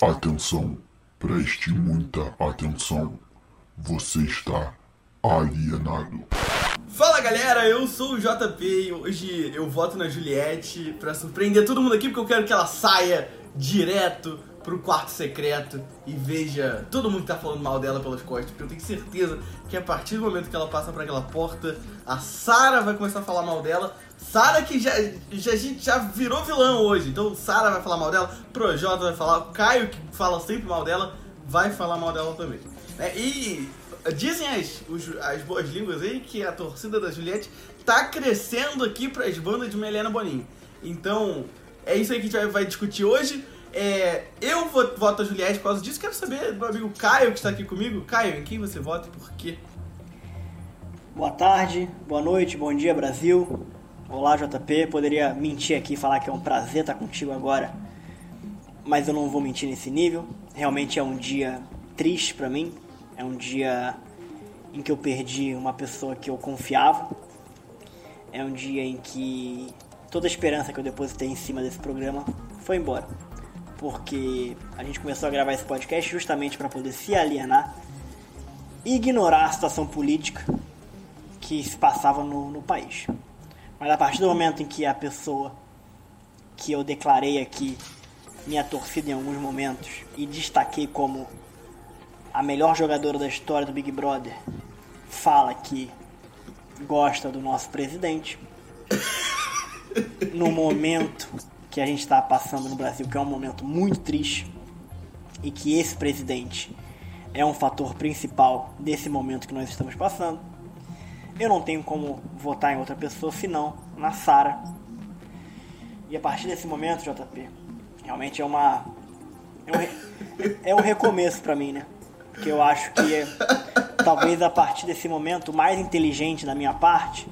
Atenção, preste muita atenção. Você está alienado. Fala galera, eu sou o JP e hoje eu voto na Juliette pra surpreender todo mundo aqui porque eu quero que ela saia direto pro quarto secreto e veja todo mundo que tá falando mal dela pelas costas, porque eu tenho certeza que a partir do momento que ela passa por aquela porta, a Sara vai começar a falar mal dela. Sara que já, já, já virou vilão hoje, então Sara vai falar mal dela, Projota vai falar, Caio que fala sempre mal dela, vai falar mal dela também. É, e dizem as, os, as boas línguas aí que a torcida da Juliette tá crescendo aqui para as bandas de Melena Boninho. Então, é isso aí que a gente vai, vai discutir hoje. É, eu voto a Juliette por causa disso. Quero saber do meu amigo Caio que está aqui comigo. Caio, em quem você vota e por quê? Boa tarde, boa noite, bom dia Brasil. Olá JP, poderia mentir aqui e falar que é um prazer estar contigo agora, mas eu não vou mentir nesse nível. Realmente é um dia triste para mim, é um dia em que eu perdi uma pessoa que eu confiava. É um dia em que toda a esperança que eu depositei em cima desse programa foi embora. Porque a gente começou a gravar esse podcast justamente para poder se alienar ignorar a situação política que se passava no, no país. Mas a partir do momento em que a pessoa que eu declarei aqui minha torcida em alguns momentos e destaquei como a melhor jogadora da história do Big Brother fala que gosta do nosso presidente. No momento que a gente está passando no Brasil, que é um momento muito triste, e que esse presidente é um fator principal desse momento que nós estamos passando eu não tenho como votar em outra pessoa senão na Sara. E a partir desse momento, JP, realmente é uma. É um, é um recomeço para mim, né? Porque eu acho que talvez a partir desse momento o mais inteligente da minha parte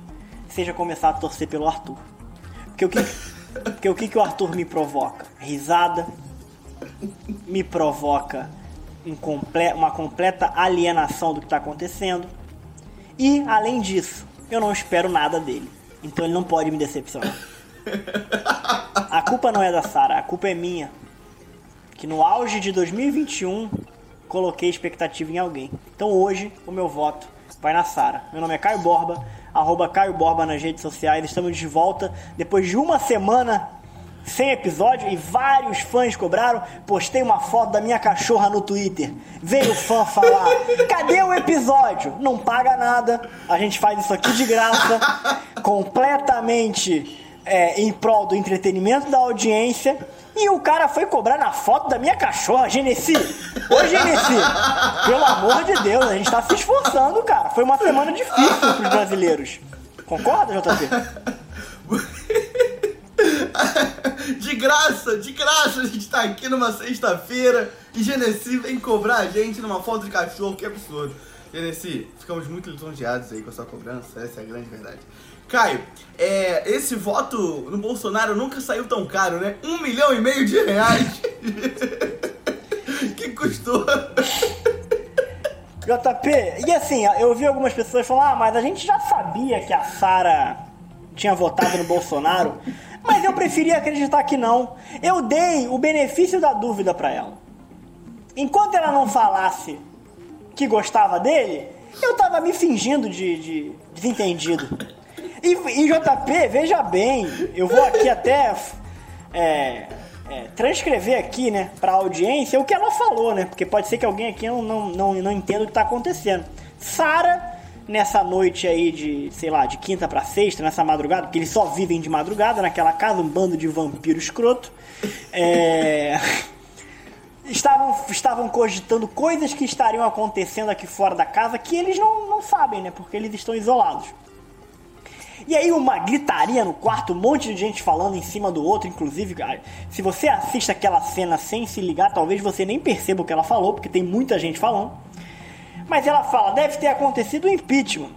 seja começar a torcer pelo Arthur. Porque o que, porque o, que, que o Arthur me provoca? Risada, me provoca um comple uma completa alienação do que está acontecendo e, além disso, eu não espero nada dele. Então ele não pode me decepcionar. A culpa não é da Sara, a culpa é minha. Que no auge de 2021 coloquei expectativa em alguém. Então hoje o meu voto vai na Sara. Meu nome é Caio Borba, arroba Caio Borba nas redes sociais. Estamos de volta depois de uma semana sem episódio e vários fãs cobraram. Postei uma foto da minha cachorra no Twitter. Veio fã falar: cadê o episódio? Não paga nada. A gente faz isso aqui de graça, completamente é, em prol do entretenimento da audiência. E o cara foi cobrar na foto da minha cachorra, Genesi. Ô, Genesi, pelo amor de Deus, a gente tá se esforçando, cara. Foi uma semana difícil pros brasileiros. Concorda, JP? De graça, de graça, a gente tá aqui numa sexta-feira e Genesi vem cobrar a gente numa foto de cachorro, que absurdo. Genesi, ficamos muito lisonjeados aí com a sua cobrança, essa é a grande verdade. Caio, é, esse voto no Bolsonaro nunca saiu tão caro, né? Um milhão e meio de reais. que custou. JP, e assim, eu ouvi algumas pessoas falar, ah, mas a gente já sabia que a Sara tinha votado no Bolsonaro. Mas eu preferia acreditar que não. Eu dei o benefício da dúvida para ela. Enquanto ela não falasse que gostava dele, eu tava me fingindo de, de desentendido. E, e, JP, veja bem, eu vou aqui até é, é, transcrever aqui, né, pra audiência o que ela falou, né? Porque pode ser que alguém aqui não, não, não, não entenda o que tá acontecendo. Sara nessa noite aí de, sei lá, de quinta para sexta, nessa madrugada, porque eles só vivem de madrugada naquela casa, um bando de vampiro escroto. É... estavam, estavam cogitando coisas que estariam acontecendo aqui fora da casa que eles não, não sabem, né? Porque eles estão isolados. E aí uma gritaria no quarto, um monte de gente falando em cima do outro, inclusive, se você assiste aquela cena sem se ligar, talvez você nem perceba o que ela falou, porque tem muita gente falando. Mas ela fala, deve ter acontecido o impeachment.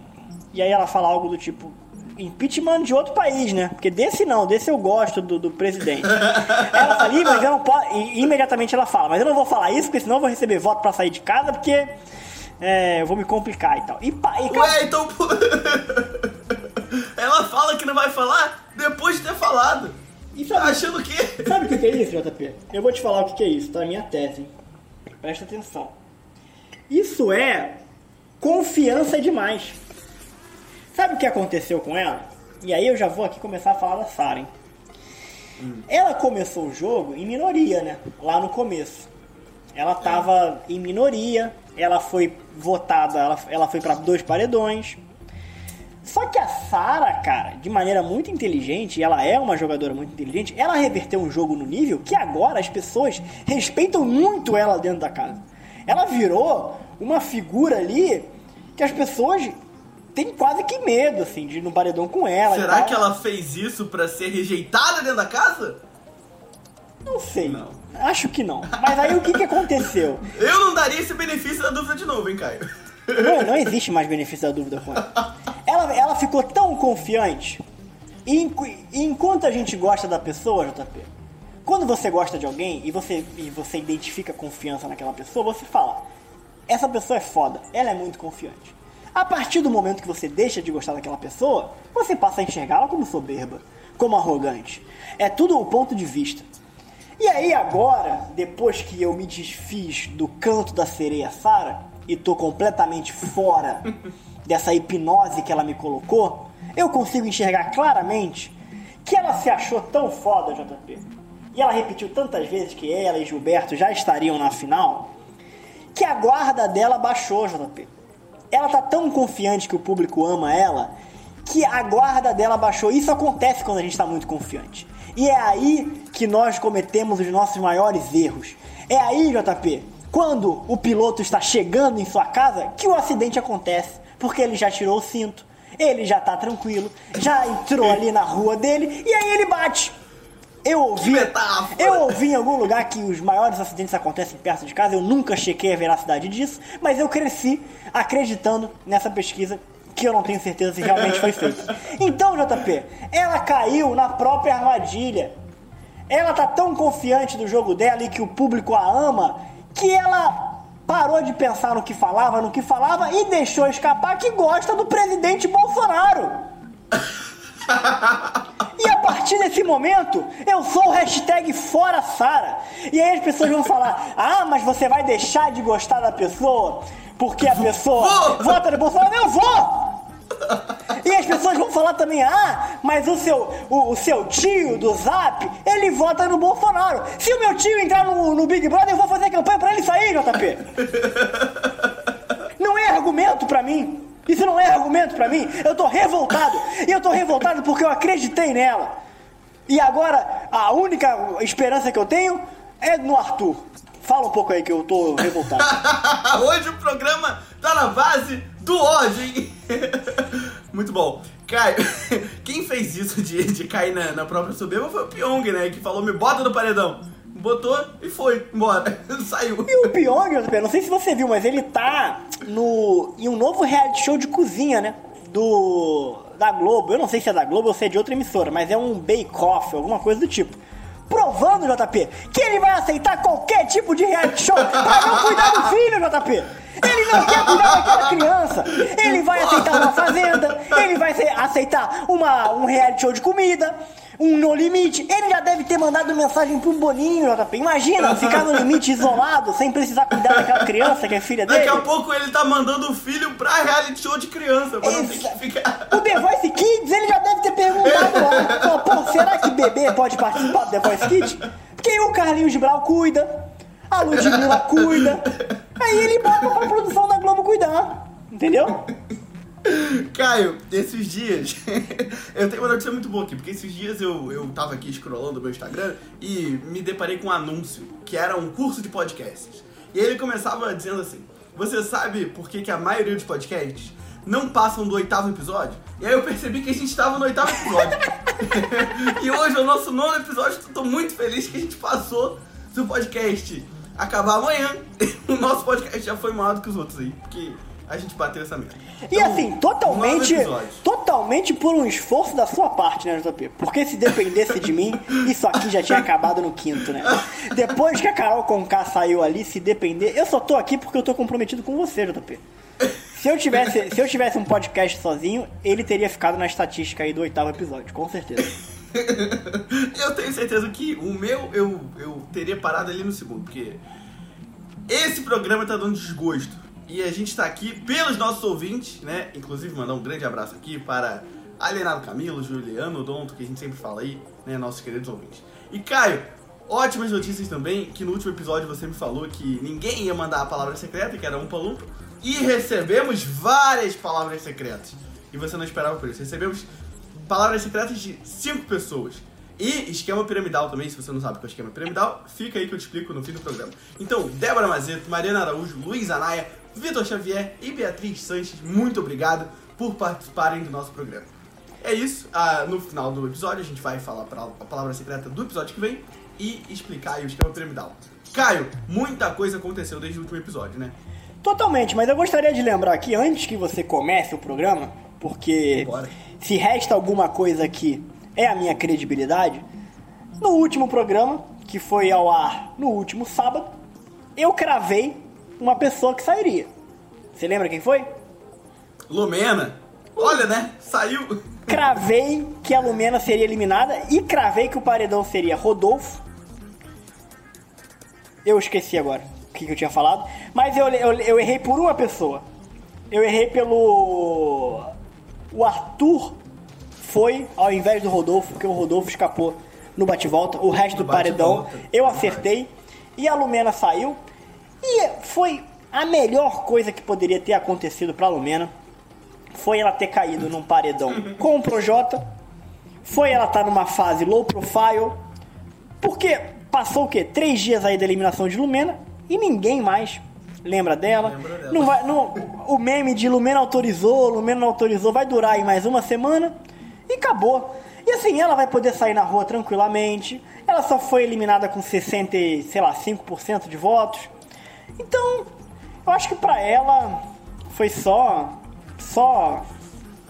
E aí ela fala algo do tipo, impeachment de outro país, né? Porque desse não, desse eu gosto do, do presidente. ela fala, Ih, mas eu não posso. E imediatamente ela fala, mas eu não vou falar isso, porque senão eu vou receber voto para sair de casa, porque é, eu vou me complicar e tal. E, e Ué, então. ela fala que não vai falar depois de ter falado. E sabe, Achando o quê? sabe o que é isso, JP? Eu vou te falar o que é isso, tá? Minha tese. Presta atenção. Isso é confiança demais. Sabe o que aconteceu com ela? E aí eu já vou aqui começar a falar da Sarah, hein? Ela começou o jogo em minoria, né? Lá no começo. Ela tava em minoria, ela foi votada, ela, ela foi para dois paredões. Só que a Sarah, cara, de maneira muito inteligente, e ela é uma jogadora muito inteligente, ela reverteu um jogo no nível que agora as pessoas respeitam muito ela dentro da casa. Ela virou uma figura ali que as pessoas têm quase que medo, assim, de ir no paredão com ela. Será que ela fez isso pra ser rejeitada dentro da casa? Não sei. Não. Acho que não. Mas aí o que, que aconteceu? Eu não daria esse benefício da dúvida de novo, hein, Caio? Não, não existe mais benefício da dúvida com ela. Ela, ela ficou tão confiante. E, enqu- enquanto a gente gosta da pessoa, JP, quando você gosta de alguém e você, e você identifica confiança naquela pessoa, você fala: essa pessoa é foda, ela é muito confiante. A partir do momento que você deixa de gostar daquela pessoa, você passa a enxergá-la como soberba, como arrogante. É tudo o ponto de vista. E aí agora, depois que eu me desfiz do canto da sereia Sara e tô completamente fora dessa hipnose que ela me colocou, eu consigo enxergar claramente que ela se achou tão foda, JP. E ela repetiu tantas vezes que ela e Gilberto já estariam na final, que a guarda dela baixou, JP. Ela tá tão confiante que o público ama ela, que a guarda dela baixou. Isso acontece quando a gente tá muito confiante. E é aí que nós cometemos os nossos maiores erros. É aí, JP, quando o piloto está chegando em sua casa, que o acidente acontece. Porque ele já tirou o cinto, ele já tá tranquilo, já entrou ali na rua dele, e aí ele bate. Eu ouvi, eu ouvi em algum lugar que os maiores acidentes acontecem perto de casa. Eu nunca chequei a veracidade disso, mas eu cresci acreditando nessa pesquisa que eu não tenho certeza se realmente foi feita. Então, JP, ela caiu na própria armadilha. Ela tá tão confiante do jogo dela e que o público a ama que ela parou de pensar no que falava, no que falava e deixou escapar que gosta do presidente Bolsonaro. E a partir desse momento, eu sou o hashtag fora Sara. E aí as pessoas vão falar: Ah, mas você vai deixar de gostar da pessoa porque a pessoa Vou! vota no Bolsonaro? Eu vou! E as pessoas vão falar também, ah, mas o seu, o, o seu tio do Zap, ele vota no Bolsonaro. Se o meu tio entrar no, no Big Brother, eu vou fazer campanha pra ele sair, JP. Não é argumento pra mim. Isso não é argumento pra mim. Eu tô revoltado. E eu tô revoltado porque eu acreditei nela. E agora, a única esperança que eu tenho é no Arthur. Fala um pouco aí que eu tô revoltado. Hoje o programa tá na base do ódio, hein? Muito bom. Caio, quem fez isso de, de cair na, na própria soberba foi o Pyong, né? Que falou, me bota no paredão. Botou e foi, embora. Saiu. E o Pyong, JP, não sei se você viu, mas ele tá no, em um novo reality show de cozinha, né? Do. Da Globo. Eu não sei se é da Globo ou se é de outra emissora, mas é um bake-off, alguma coisa do tipo. Provando, JP, que ele vai aceitar qualquer tipo de reality show pra não cuidar do filho, JP. Ele não quer cuidar daquela criança. Ele vai aceitar uma fazenda, ele vai aceitar uma, um reality show de comida, um no limite. Ele já deve ter mandado mensagem pro Boninho, JP. Imagina ficar no limite isolado, sem precisar cuidar daquela criança que é filha dele. Daqui a pouco ele tá mandando o filho pra reality show de criança, pra não ter que ficar. O The Voice Kids, ele já deve ter perguntado lá. Pô, será que bebê pode participar do The Voice Kids? Porque o Carlinhos Brau cuida, a Ludmilla cuida. Aí ele bota pra produção da Globo cuidar. Entendeu? Caio, esses dias, eu tenho uma notícia muito boa aqui, porque esses dias eu, eu tava aqui scrollando o meu Instagram e me deparei com um anúncio, que era um curso de podcasts. E ele começava dizendo assim, você sabe por que, que a maioria dos podcasts não passam do oitavo episódio? E aí eu percebi que a gente tava no oitavo episódio. e hoje é o nosso nono episódio, tô muito feliz que a gente passou do podcast acabar amanhã. o nosso podcast já foi maior do que os outros aí, porque a gente bateu essa meta. E Então, assim, nove totalmente, totalmente por um esforço da sua parte, né, JP? Porque se dependesse de mim, isso aqui já tinha acabado no quinto, né? Depois que a Carol Conká saiu ali, se depender, eu só tô aqui porque eu tô comprometido com você, JP. Se eu tivesse, se eu tivesse um podcast sozinho, ele teria ficado na estatística aí do oitavo episódio, com certeza. eu tenho certeza que o meu eu, eu teria parado ali no segundo, porque esse programa tá dando desgosto. E a gente tá aqui pelos nossos ouvintes, né? Inclusive mandar um grande abraço aqui para Alienado Camilo, Juliano Donto, que a gente sempre fala aí, né? Nossos queridos ouvintes. E Caio, ótimas notícias também, que no último episódio você me falou que ninguém ia mandar a palavra secreta, que era um palumpa. E recebemos várias palavras secretas. E você não esperava por isso. Recebemos palavras secretas de cinco pessoas. E esquema piramidal também, se você não sabe o que é esquema piramidal, fica aí que eu te explico no fim do programa. Então, Débora Mazeto, Mariana Araújo, Luiz Anaia, Vitor Xavier e Beatriz Sanches, muito obrigado por participarem do nosso programa. É isso, ah, no final do episódio a gente vai falar a palavra secreta do episódio que vem e explicar aí o esquema piramidal. Caio, muita coisa aconteceu desde o último episódio, né? Totalmente, mas eu gostaria de lembrar aqui, antes que você comece o programa, porque Bora. Se resta alguma coisa aqui é a minha credibilidade. No último programa, que foi ao ar no último sábado, eu cravei uma pessoa que sairia. Você lembra quem foi? Lumena. Olha, né? Saiu. Cravei que a Lumena seria eliminada e cravei que o paredão seria Rodolfo. Eu esqueci agora o que, eu tinha falado. Mas eu, eu, eu errei por uma pessoa. Eu errei pelo. O Arthur foi ao invés do Rodolfo, porque o Rodolfo escapou no bate-volta. O resto do paredão eu acertei. E a Lumena saiu. E foi a melhor coisa que poderia ter acontecido pra Lumena. Foi ela ter caído num paredão com o Projota. Foi ela estar numa fase low profile. Porque passou o quê? Três dias aí da eliminação de Lumena e ninguém mais lembra dela. Dela. Não vai, não, o meme de Lumena autorizou, Lumena não autorizou, vai durar aí mais uma semana e acabou. E assim, ela vai poder sair na rua tranquilamente. Ela só foi eliminada com 60, e, sei lá, 5% de votos. Então, eu acho que pra ela foi só só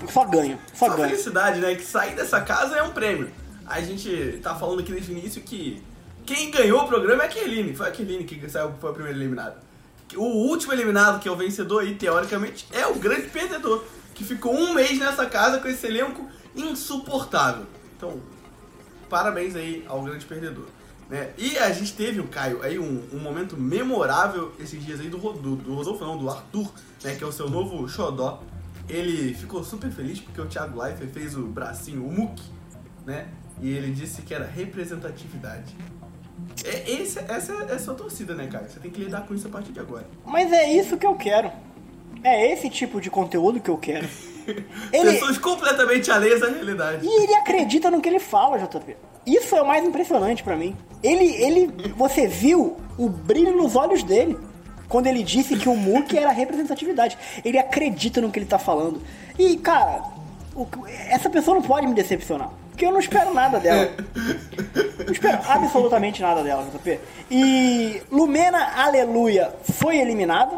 só ganho, só, Só ganho. felicidade, né? Que sair dessa casa é um prêmio. A gente tá falando aqui desde o início que quem ganhou o programa é a Keline. Foi a Keline que saiu, foi a primeira eliminada. O último eliminado, que é o vencedor aí, teoricamente, é o grande perdedor. Que ficou um mês nessa casa com esse elenco insuportável. Então, parabéns aí ao grande perdedor. Né? E a gente teve, o Caio, aí um, um momento memorável esses dias aí do, do, do Rodolfo, não, do Arthur, né? Que é o seu novo xodó. Ele ficou super feliz porque o Thiago Leifert fez o bracinho, o muque, né? E ele disse que era representatividade. É, esse, essa é a sua torcida, né, Caio? Você tem que lidar com isso a partir de agora. Mas é isso que eu quero. É esse tipo de conteúdo que eu quero. Ele, Pessoas completamente alheias à realidade. e ele acredita no que ele fala, JP. Isso é o mais impressionante pra mim. Ele, ele, você viu o brilho nos olhos dele quando ele disse que o Mook era representatividade. Ele acredita no que ele tá falando. E, cara, essa pessoa não pode me decepcionar. Porque eu não espero nada dela. Não espero absolutamente nada dela, JP. E Lumena Aleluia foi eliminada.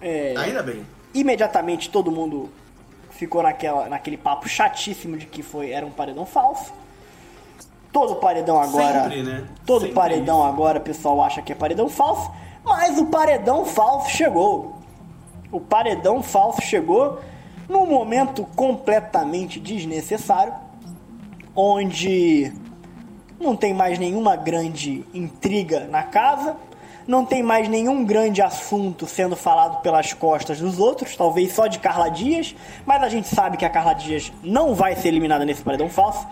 É, Ainda bem. imediatamente todo mundo ficou naquela, naquele papo chatíssimo de que foi era um paredão falso. Todo paredão agora. Sempre, né? Todo Sempre paredão isso. agora o pessoal acha que é paredão falso, mas o paredão falso chegou. O paredão falso chegou num momento completamente desnecessário, onde não tem mais nenhuma grande intriga na casa, não tem mais nenhum grande assunto sendo falado pelas costas dos outros, talvez só de Carla Dias, mas a gente sabe que a Carla Dias não vai ser eliminada nesse paredão falso.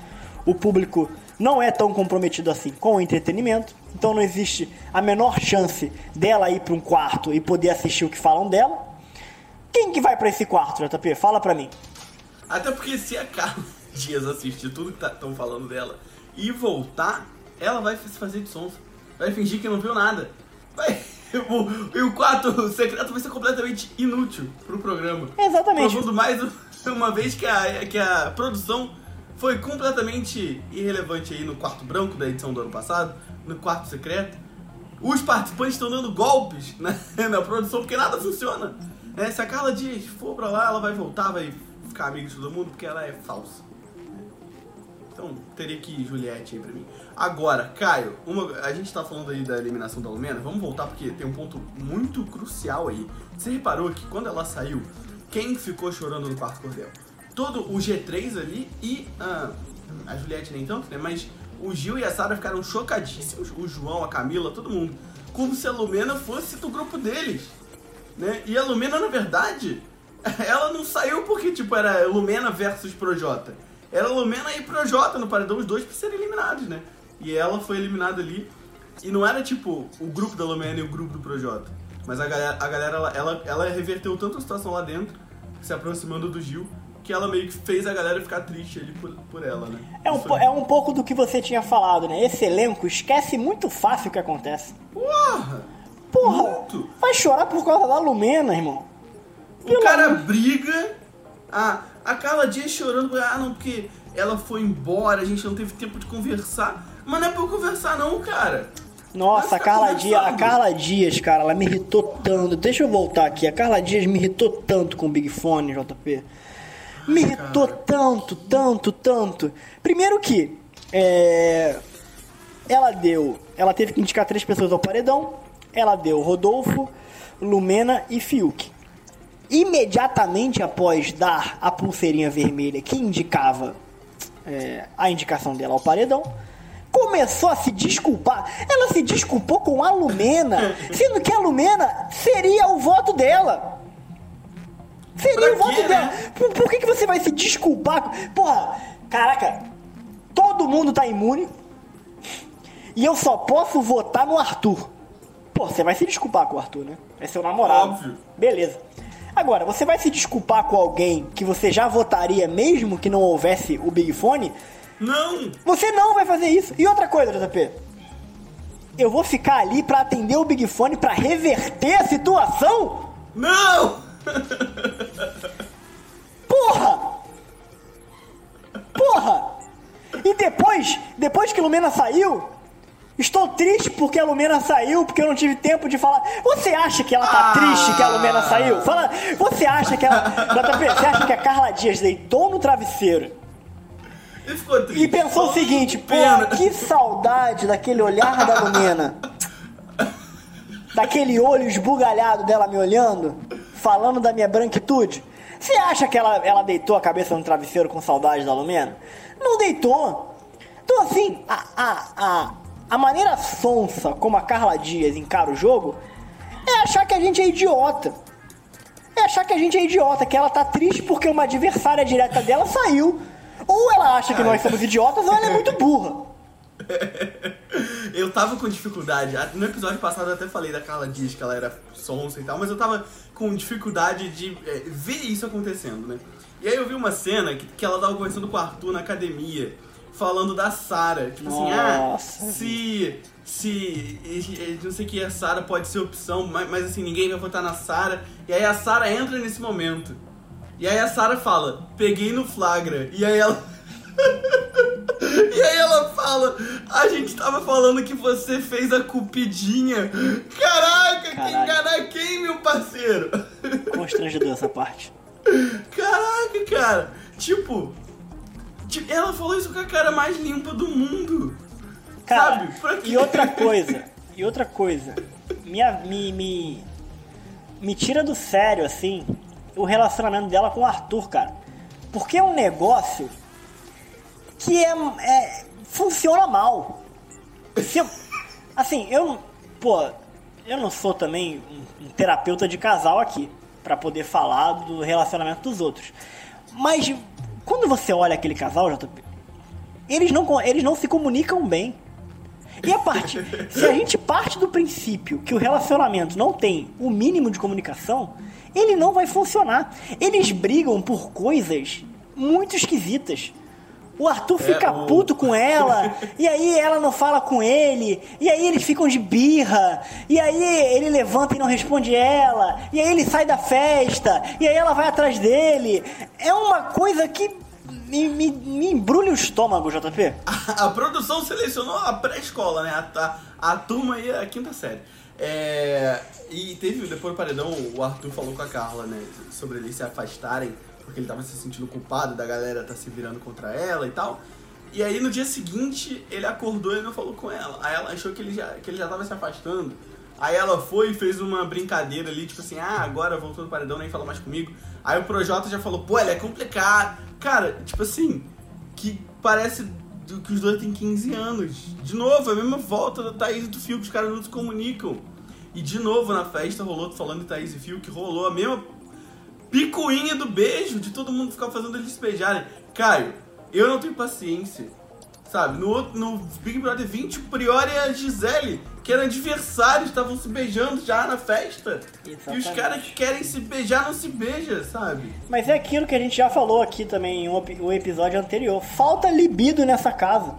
O público não é tão comprometido assim com o entretenimento, então não existe a menor chance dela ir para um quarto e poder assistir o que falam dela. Quem que vai para esse quarto, JP? Fala pra mim. Até porque se a Carla Dias assistir tudo que estão falando dela e voltar, ela vai se fazer de sonsa. Vai fingir que não viu nada. Vai. O, e o quarto secreto vai ser completamente inútil pro programa. Exatamente. Provando mais uma vez que a, que a produção foi completamente irrelevante aí no quarto branco da edição do ano passado, no quarto secreto. Os participantes estão dando golpes na, na produção porque nada funciona. É, se a Carla Dias for pra lá, ela vai voltar, vai ficar amiga de todo mundo porque ela é falsa. Então teria que ir Juliette aí pra mim. Agora, Caio, uma- a gente tá falando aí da eliminação da Lumena, vamos voltar porque tem um ponto muito crucial aí. Você reparou que quando ela saiu, quem ficou chorando no quarto cordel? Todo o G3 ali e ah, a Juliette nem tanto, né? Mas o Gil e a Sara ficaram chocadíssimos, o João, a Camila, todo mundo, como se a Lumena fosse do grupo deles, né? E a Lumena, na verdade, ela não saiu porque, tipo, era Lumena versus Projota. Era Lumena e Projota no paredão, os dois pra serem eliminados, né? E ela foi eliminada ali. E não era, tipo, o grupo da Lumena e o grupo do Projota. Mas a galera, a galera ela, ela, ela reverteu tanto a situação lá dentro, se aproximando do Gil, que ela meio que fez a galera ficar triste ali por, por ela, né? É um, Isso é um pouco do que você tinha falado, né? Esse elenco esquece muito fácil o que acontece. Porra! Porra, Muito. vai chorar por causa da Lumena, irmão. O cara briga, a, a Carla Dias chorando, ah não, porque ela foi embora, a gente não teve tempo de conversar. Mas não é pra eu conversar não, cara. Nossa, a Carla Dias, a. Carla Dias, cara, ela me irritou tanto. Deixa eu voltar aqui. A Carla Dias me irritou tanto com o Big Fone, JP. Me irritou tanto, tanto, tanto. Primeiro que é, ela deu, ela teve que indicar três pessoas ao paredão. Ela deu Rodolfo, Lumena e Fiuk. Imediatamente após dar a pulseirinha vermelha que indicava é, a indicação dela ao paredão, começou a se desculpar. Ela se desculpou com a Lumena, sendo que a Lumena seria o voto dela. Seria Pra o voto quê, dela. né? Por, por que, que você vai se desculpar? Porra, caraca, todo mundo tá imune e eu só posso votar no Arthur. Pô, você vai se desculpar com o Arthur, né? É seu namorado. Óbvio. Beleza. Agora, você vai se desculpar com alguém que você já votaria mesmo que não houvesse o Big Fone? Não! Você não vai fazer isso. E outra coisa, JP. Eu vou ficar ali pra atender o Big Fone pra reverter a situação? Não! Porra! Porra! E depois, depois que Lumena saiu, estou triste porque a Lumena saiu, porque eu não tive tempo de falar. Você acha que ela tá Ah. triste que a Lumena saiu? Fala, você acha que ela. JP, você acha que a Carla Dias deitou no travesseiro triste. e pensou o seguinte, pô, que saudade daquele olhar da Lumena. Daquele olho esbugalhado dela me olhando, falando da minha branquitude. Você acha que ela, ela deitou a cabeça no travesseiro com saudade da Lumena? Não deitou. Então, assim, a, a, a, a maneira sonsa como a Carla Dias encara o jogo é achar que a gente é idiota. É achar que a gente é idiota, que ela tá triste porque uma adversária direta dela saiu. Ou ela acha que nós somos idiotas, ou ela é muito burra. Eu tava com dificuldade. No episódio passado eu até falei da Carla Dias que ela era sonsa e tal, mas eu tava com dificuldade de é, ver isso acontecendo, né? E aí eu vi uma cena que, que ela tava conversando com o Arthur na academia, falando da Sara. Tipo assim, ah, Nossa. se. Se. Não sei o que a Sara pode ser opção, mas, mas assim, ninguém vai votar na Sara. E aí a Sara entra nesse momento. E aí a Sara fala, peguei no flagra. E aí ela. E aí ela fala, a gente tava falando que você fez a cupidinha. Caraca, que Caralho. enganar quem, meu parceiro? Constrangedor essa parte. Caraca, cara. Tipo, ti- ela falou isso com a cara mais limpa do mundo. Cara, Sabe? E outra coisa, e outra coisa, me, me, me, me tira do sério, assim, o relacionamento dela com o Arthur, cara. Porque é um negócio que é, é- funciona mal. Eu- assim, eu pô, eu não sou também um, um terapeuta de casal aqui pra poder falar do relacionamento dos outros. Mas quando você olha aquele casal, JP, eles não, eles não se comunicam bem. E a parte, se a gente parte do princípio que o relacionamento não tem o mínimo de comunicação, ele não vai funcionar. Eles brigam por coisas muito esquisitas. O Arthur É, fica o- puto com ela, e aí ela não fala com ele, e aí eles ficam de birra, e aí ele levanta e não responde ela, e aí ele sai da festa, e aí ela vai atrás dele. É uma coisa que me, me, me embrulha o estômago, JP. A, a produção selecionou a pré-escola, né? A, a, a turma aí, a quinta série. É, e teve, depois do paredão, o Arthur falou com a Carla, né? Sobre eles se afastarem, porque ele tava se sentindo culpado da galera tá se virando contra ela e tal. E aí no dia seguinte, ele acordou e não falou com ela. Aí ela achou que ele já, que ele já tava se afastando. Aí ela foi e fez uma brincadeira ali, tipo assim, ah, agora voltou no paredão, nem fala mais comigo. Aí o Projota já falou, pô, ele é complicado. Cara, tipo assim, que parece que os dois têm 15 anos. De novo, a mesma volta da Thaís e do Fio, que os caras não se comunicam. E de novo na festa rolou, falando de Thaís e Fio, que rolou a mesma picuinha do beijo, de todo mundo ficar fazendo eles beijarem. Caio, eu não tenho paciência. Sabe, no, outro- no Big Brother 20, o Prior e a Gisele, que eram adversários, estavam se beijando já na festa. E os Exatamente. caras que querem se beijar não se beijam, sabe? Mas é aquilo que a gente já falou aqui também em um, um episódio anterior. Falta libido nessa casa.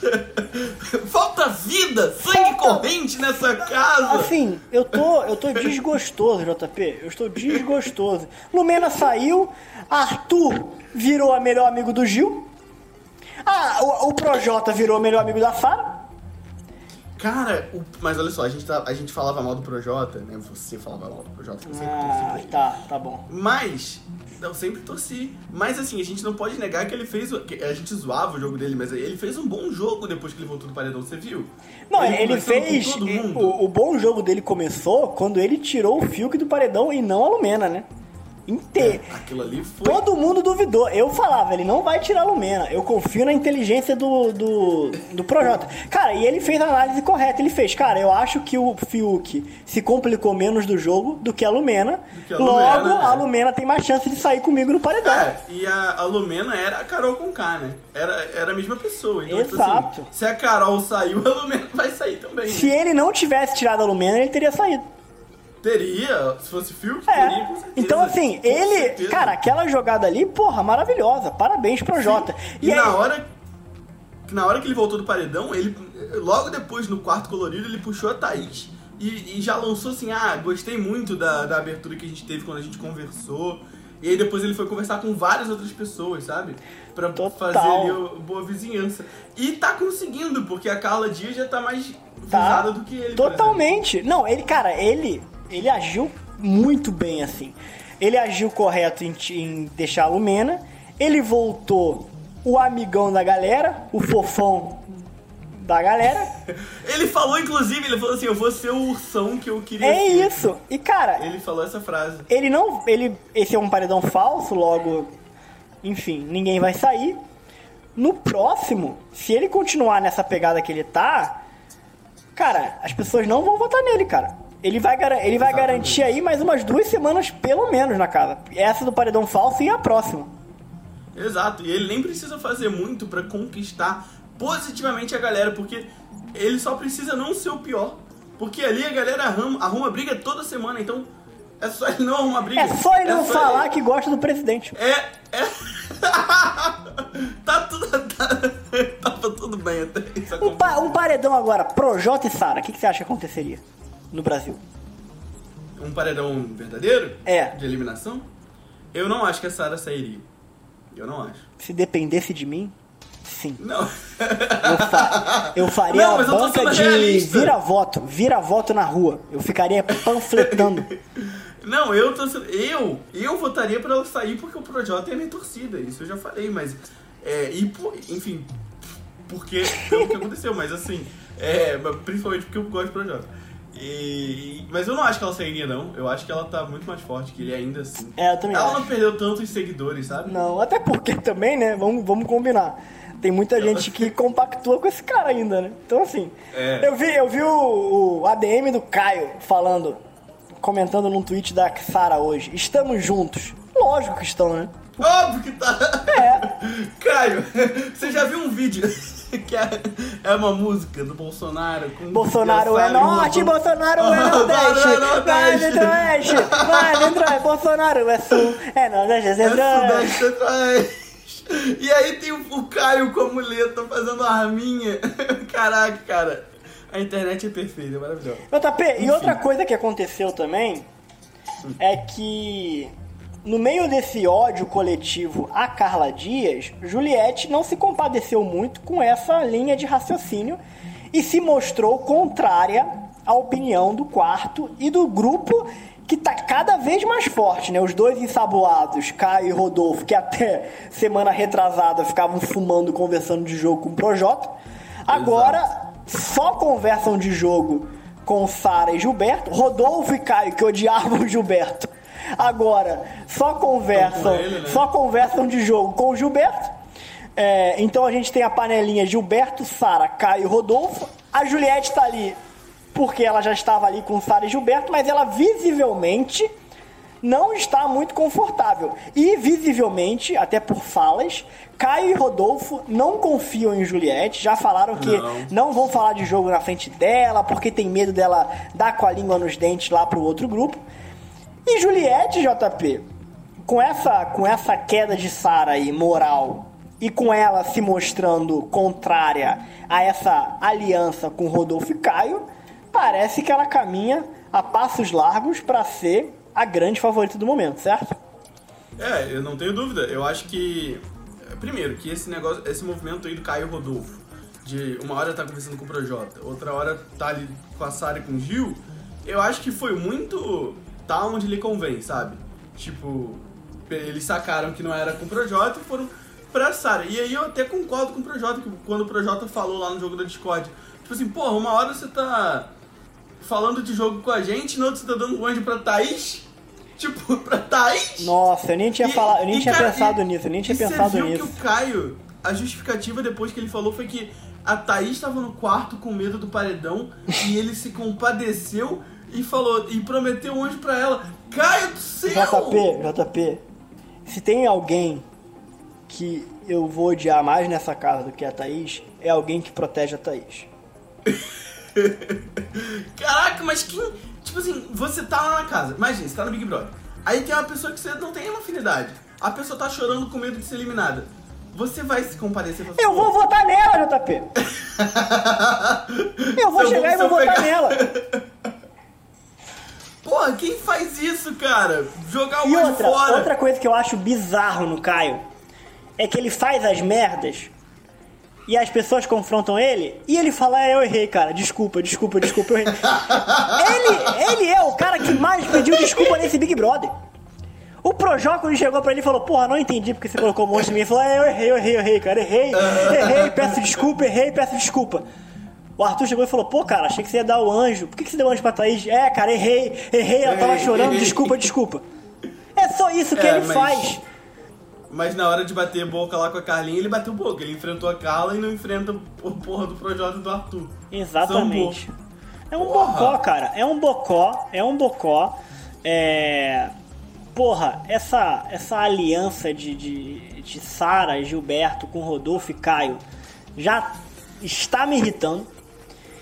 Falta vida, sangue Falta- corrente nessa casa. Assim, eu tô, eu tô desgostoso, JP. Eu estou desgostoso. Lumena saiu, Arthur virou a melhor amigo do Gil. Ah, o, o Projota virou o melhor amigo da Sara. Cara, o- mas olha só, a gente, tá- a gente falava mal do Projota, né? Você falava mal do Projota, eu sempre torci por Ah, ele. tá, tá bom. Mas, eu sempre torci. Mas assim, a gente não pode negar que ele fez. o- que A gente zoava o jogo dele, mas ele fez um bom jogo depois que ele voltou do paredão, você viu? Não, ele, com fez. O, o bom jogo dele começou quando ele tirou o Fiuk do paredão e não a Lumena, né? Inteiro. Aquilo ali foi. Todo mundo duvidou. Eu falava, ele não vai tirar a Lumena. Eu confio na inteligência do, do, do Projota. Cara, e ele fez a análise correta. Ele fez, cara, eu acho que o Fiuk se complicou menos do jogo do que a Lumena. que a Logo, Lumena, né? a Lumena tem mais chance de sair comigo no paredão. É, e a, a Lumena era a Carol com K, né? Era, era a mesma pessoa. Então, tipo Exato. assim, se a Carol saiu, a Lumena vai sair também. Se né? ele não tivesse tirado a Lumena, ele teria saído. Teria, se fosse Fiuk, teria, É. com certeza. Então, assim, Com ele. certeza. Cara, aquela jogada ali, porra, maravilhosa. Parabéns, Projota. E, aí- na hora. que Na hora que ele voltou do paredão, ele. Logo depois, no quarto colorido, ele puxou a Thaís e, e já lançou assim, ah, gostei muito da, da abertura que a gente teve quando a gente conversou. E aí depois ele foi conversar com várias outras pessoas, sabe? Pra Total. fazer ali o- boa vizinhança. E tá conseguindo, porque a Carla Dias já tá mais Tá. visada do que ele. Totalmente. Não, ele, cara, ele, ele agiu muito bem assim. Ele agiu correto em, em deixar a Lumena. Ele voltou o amigão da galera, o fofão da galera. Ele falou, inclusive, ele falou assim, eu vou ser o ursão que eu queria É ser. isso. E cara, Ele falou essa frase. ele não, ele, esse é um paredão falso, logo, enfim, ninguém vai sair. No próximo, se ele continuar nessa pegada que ele tá, cara, as pessoas não vão votar nele, cara. Ele vai, gar- ele vai Exatamente. garantir aí mais umas duas semanas, pelo menos, na casa. Essa do paredão falso e a próxima. Exato, e ele nem precisa fazer muito pra conquistar positivamente a galera, porque ele só precisa não ser o pior. Porque ali a galera arruma, arruma briga toda semana, então é só ele não arrumar briga. É só ele não só falar que gosta do presidente. É, é. tá tudo. Tá, tava tudo bem até isso Um, pa- um paredão agora, Projota e Sara, o que, que você acha que aconteceria no Brasil? Um paredão verdadeiro? É. De eliminação? Eu não acho que a Sarah sairia. Eu não acho. Se dependesse de mim, sim. Não. Eu, fa- eu faria Não, a mas eu tô banca de realista. vira-voto, vira-voto na rua. Eu ficaria panfletando. Não, eu tô sendo- eu eu votaria pra ela sair porque o Projota é minha torcida, isso eu já falei, mas é, e por- enfim, porque pelo que aconteceu, mas assim, é, principalmente porque eu gosto do Projota. E, mas eu não acho que ela sairia não, eu acho que ela tá muito mais forte que ele ainda assim. É, eu também ela acho. não perdeu tantos seguidores, sabe? Não, até porque também, né? Vamos, vamos combinar. Tem muita gente que compactua com esse cara ainda, né? Então, assim, É. eu vi, eu vi o, o ADM do Caio falando, comentando num tweet da Sara hoje. Estamos juntos. Lógico que estão, né? Óbvio que tá. É. Caio, você já viu um vídeo que é, é uma música do Bolsonaro com Bolsonaro é norte, mandou- Bolsonaro é nordeste. é Vai nordeste. centro-oeste, vai centro-oeste. Bolsonaro é sul, é nordeste, é É centro-oeste. Sudeste Centro-Oeste. E aí tem o, o Caio com a muleta fazendo arminha. Caraca, cara. A internet é perfeita, é maravilhosa. JP, e outra coisa que aconteceu também é que no meio desse ódio coletivo a Carla Dias, Juliette não se compadeceu muito com essa linha de raciocínio e se mostrou contrária à opinião do quarto e do grupo que tá cada vez mais forte, né? Os dois ensaboados, Caio e Rodolfo, que até semana retrasada ficavam fumando, conversando de jogo com o Projota. Agora só conversam de jogo com Sara e Gilberto. Rodolfo e Caio, que odiavam o Gilberto. Agora só conversam, ele, né? só conversam de jogo com o Gilberto. É, então a gente tem a panelinha Gilberto, Sara, Caio e Rodolfo. A Juliette tá ali porque ela já estava ali com Sara e Gilberto, mas ela visivelmente não está muito confortável. E visivelmente, até por falas, Caio e Rodolfo não confiam em Juliette, já falaram que Não. não vão falar de jogo na frente dela, porque tem medo dela dar com a língua nos dentes lá pro outro grupo. E Juliette, JP, com essa, com essa queda de Sara aí, moral, e com ela se mostrando contrária a essa aliança com Rodolfo e Caio, parece que ela caminha a passos largos para ser a grande favorita do momento, certo? É, eu não tenho dúvida. Eu acho que. Primeiro, que esse negócio, esse movimento aí do Caio Rodolfo, de uma hora tá conversando com o Projota, outra hora tá ali com a Sara e com o Gil, eu acho que foi muito tá onde lhe convém, sabe? Tipo, eles sacaram que não era com o Projota e foram pra Sara. E aí eu até concordo com o Projota, que quando o Projota falou lá no jogo da Discord, tipo assim, porra, uma hora você tá falando de jogo com a gente, na outra você tá dando um anjo pra Thaís. Tipo, pra Thaís. Nossa, eu nem tinha E- falado, eu nem e, tinha cara, pensado e- nisso, eu nem tinha pensado você viu nisso. que o Caio, a justificativa depois que ele falou foi que a Thaís estava no quarto com medo do paredão e ele se compadeceu e falou e prometeu um anjo pra ela. Caio do céu! JP, JP, se tem alguém que eu vou odiar mais nessa casa do que a Thaís, é alguém que protege a Thaís. Caraca, mas quem. Tipo assim, você tá lá na casa, imagina, você tá no Big Brother. Aí tem uma pessoa que você não tem uma afinidade. A pessoa tá chorando com medo de ser eliminada. Você vai se compadecer e falar Eu vou votar nela, JP. Eu vou chegar e vou- votar pegar- nela. Porra, quem faz isso, cara? Jogar o outra, fora. outra coisa que eu acho bizarro no Caio é que ele faz as merdas e as pessoas confrontam ele e ele fala, é, eu errei, cara, desculpa, desculpa, desculpa, eu errei. ele, ele é o cara que mais pediu desculpa nesse Big Brother. O Projó, quando chegou pra ele, falou, porra, não entendi porque você colocou um monte de mim. Ele falou, é, eu errei, eu errei, eu errei, cara, errei, errei, peço desculpa, errei, peço desculpa. O Arthur chegou e falou, pô, cara, achei que você ia dar o anjo. Por que, que você deu o anjo pra Thaís? É, cara, errei, errei, ela tava chorando, desculpa, desculpa. É só isso que É, ele mas- faz. Mas na hora de bater boca lá com a Carlinha, ele bateu boca. Ele enfrentou a Carla e não enfrenta o porra do Projota do Arthur. Exatamente. É um Porra. bocó, cara. É um bocó, é um bocó. É. Porra, essa, essa aliança de, de, de Sara, Gilberto com Rodolfo e Caio já está me irritando.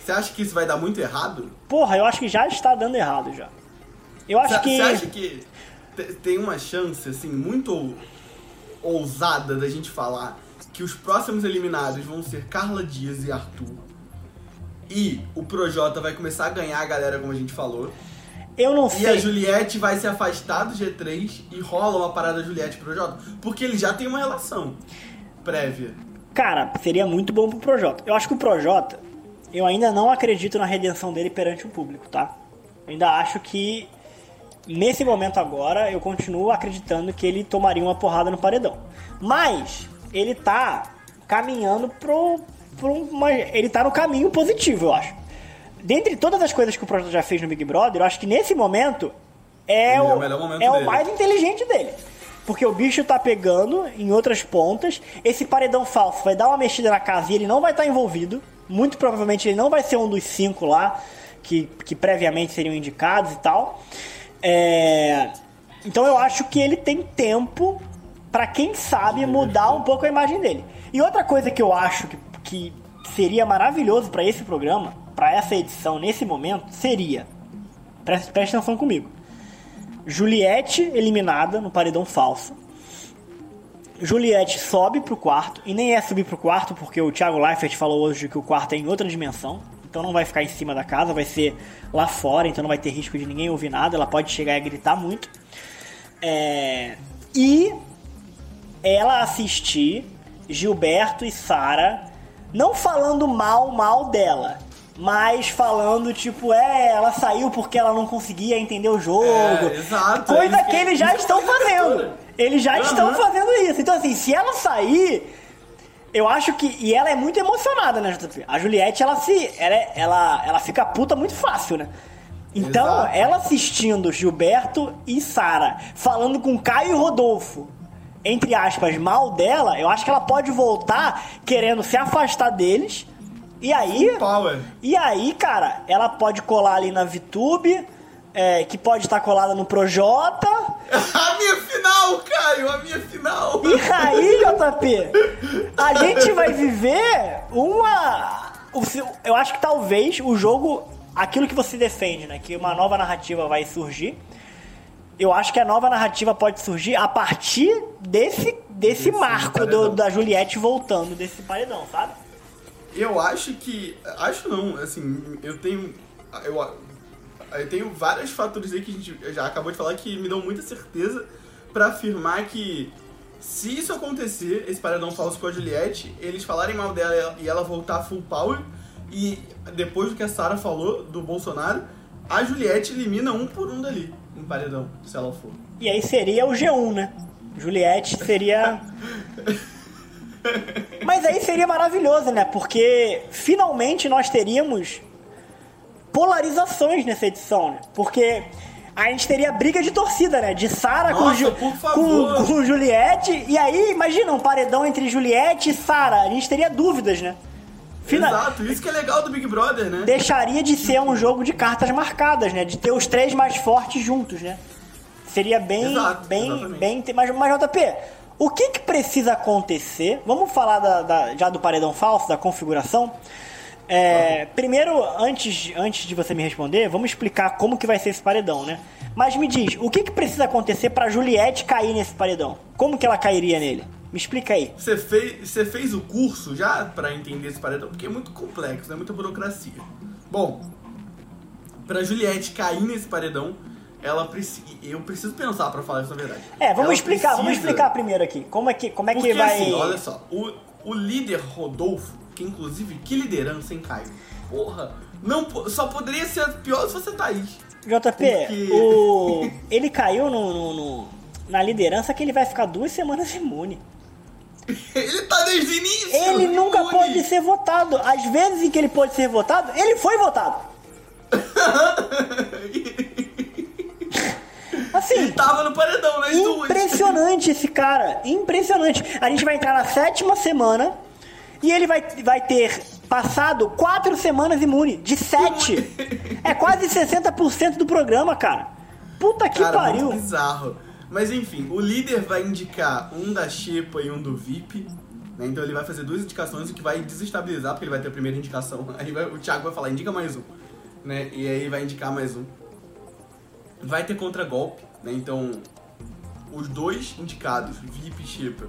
Você acha que isso vai dar muito errado? Porra, eu acho que já está dando errado já. Eu acho Você que. você acha que te- tem uma chance, assim, muito ou- ousada da gente falar que os próximos eliminados vão ser Carla Dias e Arthur? E o Projota vai começar a ganhar a galera, como a gente falou. Eu não E a sei. Juliette vai se afastar do G3 e rola uma parada Juliette e Projota. Porque eles já têm uma relação prévia. Cara, seria muito bom pro Projota. Eu acho que o Projota, eu ainda não acredito na redenção dele perante o público, tá? Eu ainda acho que, nesse momento agora, eu continuo acreditando que ele tomaria uma porrada no paredão. Mas, ele tá caminhando pro. pro uma, ele tá no caminho positivo, eu acho. Dentre todas as coisas que o Projota já fez no Big Brother, eu acho que nesse momento é, Ele é o, o momento é o mais inteligente dele. Porque o bicho tá pegando em outras pontas. Esse paredão falso vai dar uma mexida na casa e ele não vai estar envolvido. Muito provavelmente ele não vai ser um dos cinco lá que, que previamente seriam indicados e tal. É, Então eu acho que ele tem tempo pra quem sabe mudar um pouco a imagem dele. E outra coisa que eu acho que, que seria maravilhoso pra esse programa, pra essa edição nesse momento, seria. Preste, preste atenção comigo. Juliette eliminada no paredão falso. Juliette sobe pro quarto, e nem é subir pro quarto, porque o Thiago Leifert falou hoje que o quarto é em outra dimensão. Então não vai ficar em cima da casa, vai ser lá fora, então não vai ter risco de ninguém ouvir nada. Ela pode chegar e gritar muito. É, E ela assistir Gilberto e Sara não falando mal, mal dela, mas falando tipo, é, ela saiu porque ela não conseguia entender o jogo. É, exato. Coisa Eles que eles já estão é uma fazendo. Eles já Aham. estão fazendo isso. Então, assim, se ela sair, eu acho que. E ela é muito emocionada, né, JP? A Juliette, ela se. Ela, é- ela, ela fica puta muito fácil, né? Então, Exato. ela assistindo Gilberto e Sara falando com Caio e Rodolfo. entre aspas, mal dela, eu acho que ela pode voltar querendo se afastar deles. E aí. E aí, cara, ela pode colar ali na VTube, é, que pode estar colada no Projota. A minha final, Caio, a minha final. E aí, JP, a gente vai viver uma. Eu acho que talvez o jogo, aquilo que você defende, né? Que uma nova narrativa vai surgir. Eu acho que a nova narrativa pode surgir a partir desse, desse, Desse marco do- da Juliette voltando desse paredão, sabe? Eu acho que. Acho não, assim, eu tenho. Eu, eu tenho vários fatores aí que a gente já acabou de falar que me dão muita certeza pra afirmar que se isso acontecer, esse paredão falso com a Juliette, eles falarem mal dela e ela voltar full power, e depois do que a Sarah falou do Bolsonaro, a Juliette elimina um por um dali, em paredão, se ela for. E aí seria o G1, né? Juliette seria. Mas aí seria maravilhoso, né? Porque finalmente nós teríamos polarizações nessa edição, né? Porque a gente teria briga de torcida, né? De Sara com, Ju- com, com Juliette. E aí, imagina, um paredão entre Juliette e Sara. A gente teria dúvidas, né? Fina- Exato, isso que é legal do Big Brother, né? deixaria de ser um jogo de cartas marcadas, né? De ter os três mais fortes juntos, né? Seria bem, Exato, bem, exatamente. bem. Mas, mas JP, o que que precisa acontecer? Vamos falar da, da- já do paredão falso, da configuração. É, primeiro, antes, antes de você me responder, vamos explicar como que vai ser esse paredão, né? Mas me diz, o que que precisa acontecer pra Juliette cair nesse paredão? Como que ela cairia nele? Me explica aí. Você fez, você fez o curso já pra entender esse paredão? Porque é muito complexo, é muita burocracia. Bom, pra Juliette cair nesse paredão, ela precisa. Eu preciso pensar pra falar isso na verdade. É, vamos Ela explicar, vamos precisa- explicar primeiro aqui. Como é que, como é que Porque vai. assim, olha só, o, o líder Rodolfo, que inclusive, que liderança, hein, Caio? Porra, não, só poderia ser pior se fosse a Thaís. JP, Porque- o... ele caiu no, no- no- na liderança que ele vai ficar duas semanas imune. Ele tá desde o início! Ele nunca imune. pode ser votado. Às vezes em que ele pode ser votado, ele foi votado. Assim, Ele tava no paredão duas. impressionante esse cara. Impressionante. A gente vai entrar na sétima semana e ele vai, vai ter passado quatro semanas imune. De sete. É quase 60% do programa, cara. Puta que Cara, pariu. muito bizarro. Mas enfim, o líder vai indicar um da Xepa e um do VIP. né? Então ele vai fazer duas indicações, o que vai desestabilizar, porque ele vai ter a primeira indicação. Aí vai- o Thiago vai falar, indica mais um. Né? E aí vai indicar mais um. Vai ter contragolpe, né? Então os dois indicados, VIP e Xepa,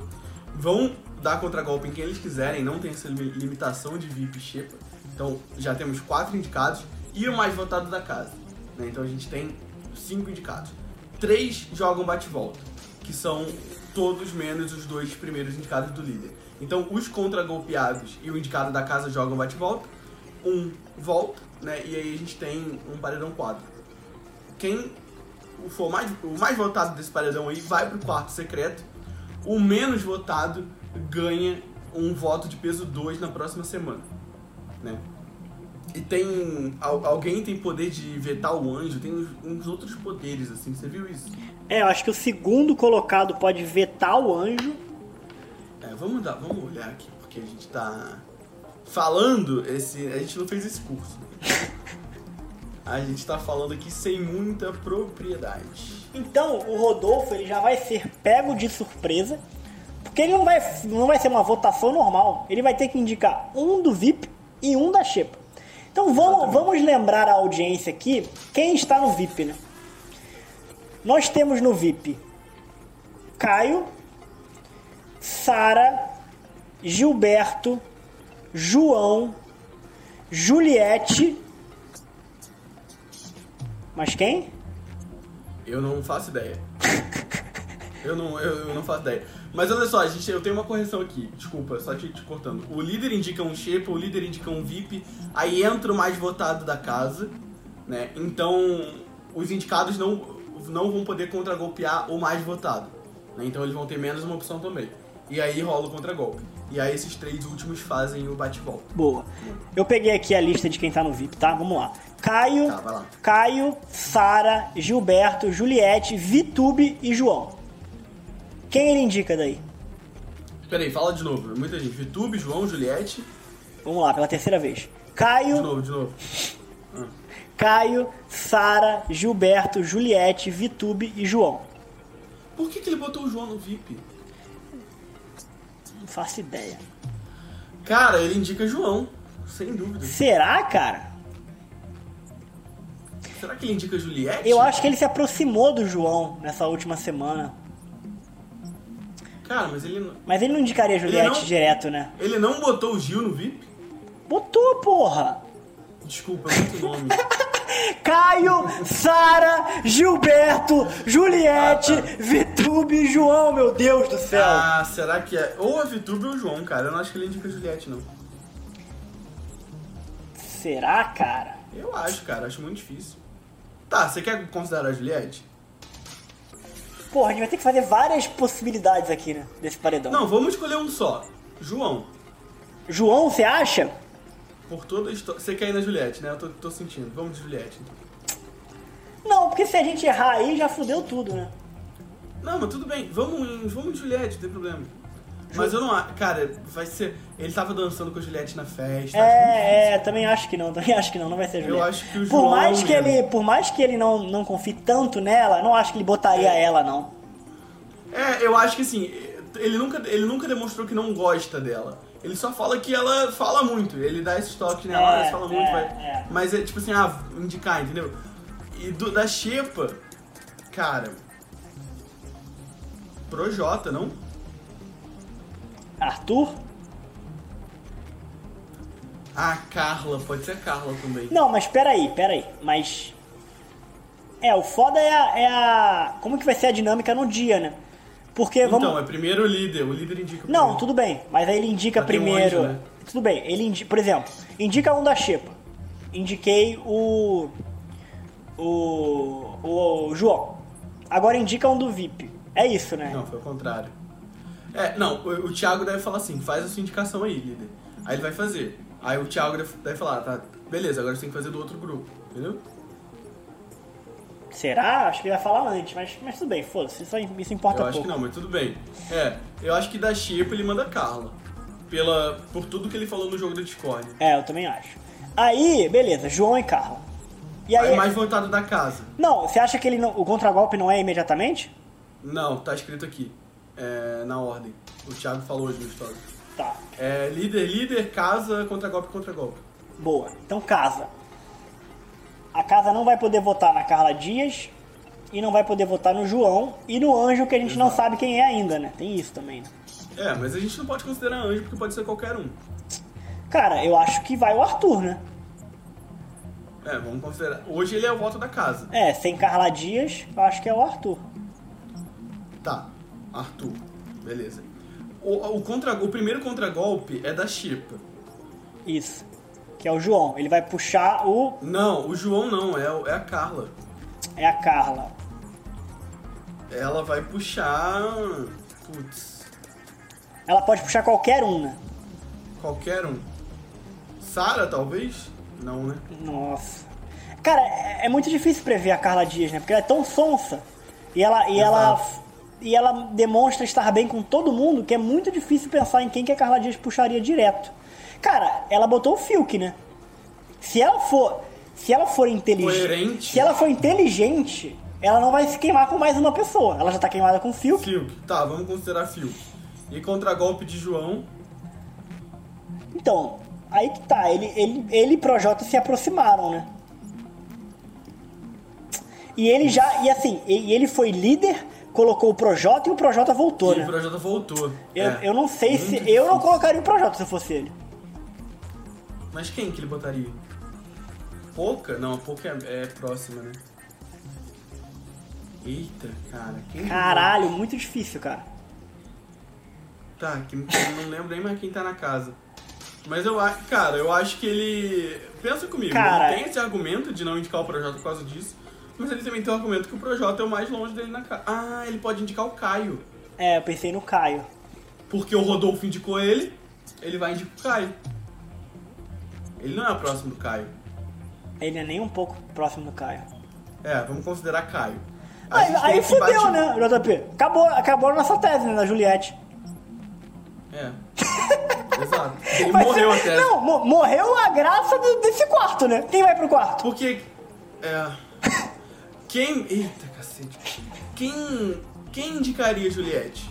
vão dar contragolpe em quem eles quiserem, não tem essa limi- limitação de VIP e Xepa. Então já temos quatro indicados e o mais votado da casa. né? Então a gente tem cinco indicados. Três jogam bate-volta, que são todos menos os dois primeiros indicados do líder. Então os contragolpeados e o indicado da casa jogam bate-volta, um volta, né? E aí a gente tem um paredão quadro. Quem for mais, o mais votado desse paredão aí vai pro quarto secreto. O menos votado ganha um voto de peso 2 na próxima semana, né? E tem. al- Alguém tem poder de vetar o anjo, tem uns, uns outros poderes, assim, você viu isso? É, eu acho que o segundo colocado pode vetar o anjo. É, vamos dar, vamos olhar aqui, porque a gente tá falando esse. A gente não fez esse curso. A gente tá falando aqui sem muita propriedade. Então, o Rodolfo ele já vai ser pego de surpresa, porque ele não vai, não vai ser uma votação normal. Ele vai ter que indicar um do VIP e um da Xepa. Então vamos, vamos lembrar a audiência aqui quem está no VIP, né? Nós temos no VIP Caio, Sara, Gilberto, João, Juliette. Mas quem? Eu não faço ideia. Eu não, eu, eu não faço ideia. Mas olha só, a gente, eu tenho uma correção aqui. Desculpa, só te, te cortando. O líder indica um Shepa, o líder indica um VIP, aí entra o mais votado da casa, né? Então, os indicados não, não vão poder contragolpear o mais votado. Né? Então eles vão ter menos uma opção também. E aí rola o contragolpe. E aí esses três últimos fazem o bate-volta. Boa. Eu peguei aqui a lista de quem tá no VIP, tá? Vamos lá. Caio, Tá. Caio, Sara, Gilberto, Juliette, Vitube e João. Quem ele indica daí? Peraí, fala de novo. Muita gente. Vitube, João, Juliette. Vamos lá, pela terceira vez. De Caio, novo, de novo. Caio, Sara, Gilberto, Juliette, Vitube e João. Por que, que ele botou o João no VIP? Não faço ideia. Cara, ele indica João. Sem dúvida. Será, cara? Será que ele indica Juliette? Eu acho que ele se aproximou do João nessa última semana. Cara, mas ele, não- Mas ele não indicaria Juliette não- direto, né? ele não botou o Gil no VIP? Botou, porra! Desculpa, é muito nome. Caio, Sara, Gilberto, Juliette, Ah, tá. Vitube e João, meu Deus do céu. ah, será que é? Ou a Vitube ou o João, cara. Eu não acho que ele indica Juliette, não. Será, cara? Eu acho, cara. Acho muito difícil. Tá, você quer considerar a Juliette? Porra, a gente vai ter que fazer várias possibilidades aqui, né? Desse paredão. Não, vamos escolher um só. João. João, você acha? Por toda a história. Você quer ir na Juliette, né? Eu tô, tô sentindo. Vamos de Juliette, então. Não, porque se a gente errar aí, já fudeu tudo, né? Não, mas tudo bem. Vamos, vamos de Juliette, não tem problema. Mas eu não acho. Cara, vai ser. Ele tava dançando com a Juliette na festa. É, é, também acho que não, também acho que não, não vai ser Juliette. acho que o por João mais que mesmo. ele, por mais que ele não, não confie tanto nela, não acho que ele botaria ela, não. É, eu acho que assim, ele nunca, ele nunca demonstrou que não gosta dela. Ele só fala que ela fala muito. Ele dá esse toque nela, É, fala muito, é, vai. é. Mas é tipo assim, ah, indicar, entendeu? E do- da Xepa, cara. Projota, não? Arthur? Ah, Carla, pode ser Carla também. Não, mas peraí, peraí. Mas. É, o foda é a, é a. Como que vai ser a dinâmica no dia, né? Porque vamos. Então, é primeiro o líder, o líder indica Não, primeiro. tudo bem, mas aí ele indica um primeiro. né? Tudo bem, ele indi... por exemplo, indica um da Xepa. Indiquei o. O. O João. Agora indica um do VIP. É isso, né? Não, foi o contrário. É, não, o, o Thiago deve falar assim, faz a sua indicação aí, líder. Aí ele vai fazer. Aí o Thiago deve, falar, tá, beleza, agora você tem que fazer do outro grupo, entendeu? Será? Acho que ele vai falar antes, mas, mas tudo bem, foda-se, isso, isso importa Eu acho pouco. que não, mas tudo bem. É, eu acho que da Xepa ele manda Carla. Pela, por tudo que ele falou no jogo da Discord. É, eu também acho. Aí, beleza, João e Carla. E aí. Aí mais votado da casa. Não, você acha que ele não, o contragolpe não é imediatamente? Não, tá escrito aqui. É, na ordem. O Thiago falou hoje no story. Tá, É líder, líder, casa, contra golpe, contra golpe. boa. Então casa. A casa não vai poder votar na Carla Dias e não vai poder votar no João e no Anjo que a gente não Exato. sabe quem é ainda, né? Tem isso também, né? É, mas a gente não pode considerar anjo porque pode ser qualquer um. Cara, eu acho que vai o Arthur, né? É, vamos considerar. Hoje ele é o voto da casa. É, sem Carla Dias, eu acho que é o Arthur. Tá, Arthur. Beleza. O, o, contra, o primeiro contragolpe é da Chipa. Isso. Que é o João. Ele vai puxar o. Não, o João não, é, é a Carla. É a Carla. Ela vai puxar. Putz, Ela pode puxar qualquer um, né? qualquer um. Sara, talvez? Não, né? Nossa. Cara, é, é muito difícil prever a Carla Dias, né? Porque ela é tão sonsa. E ela, e ela. E ela demonstra estar bem com todo mundo que é muito difícil pensar em quem que a Carla Dias puxaria direto. Cara, ela botou o Fiuk, né? Se ela for, se ela for inteligente, se ela for inteligente, ela não vai se queimar com mais uma pessoa. Ela já tá queimada com o Fiuk. Fiuk. Tá, vamos considerar Fiuk. E contragolpe de João. Então, aí que tá, ele, ele, ele e Projota se aproximaram, né? E ele já, e assim, e ele foi líder, colocou o Projota e o Projota voltou, E né? o Projota voltou. Eu, É. eu não sei se. Muito Eu não difícil. colocaria o Projota se eu fosse ele. Mas quem que ele botaria? Pouca? Não, a Pouca é, é próxima, né? Eita, cara. Quem que- Caralho, muito difícil, cara. Tá, que não lembro nem mais quem tá na casa. Mas eu acho, cara, eu acho que ele. Pensa comigo, Cara- tem esse argumento de não indicar o Projota por causa disso. Mas ele também tem o argumento que o Projota é o mais longe dele na casa. Ah, ele pode indicar o Caio. É, eu pensei no Caio. Porque o Rodolfo indicou ele, ele vai indicar o Caio. Ele não é próximo do Caio. Ele não é nem um pouco próximo do Caio. É, vamos considerar Caio. A Aí, aí fudeu, bate- né, JP? Acabou, acabou a nossa tese, né, da Juliette. É. Exato. Ele Vai morreu ser- até. Não, mo- morreu a graça do- desse quarto, né? Quem vai pro quarto? Porque. É. Quem. Eita, cacete. Quem. Quem indicaria Juliette?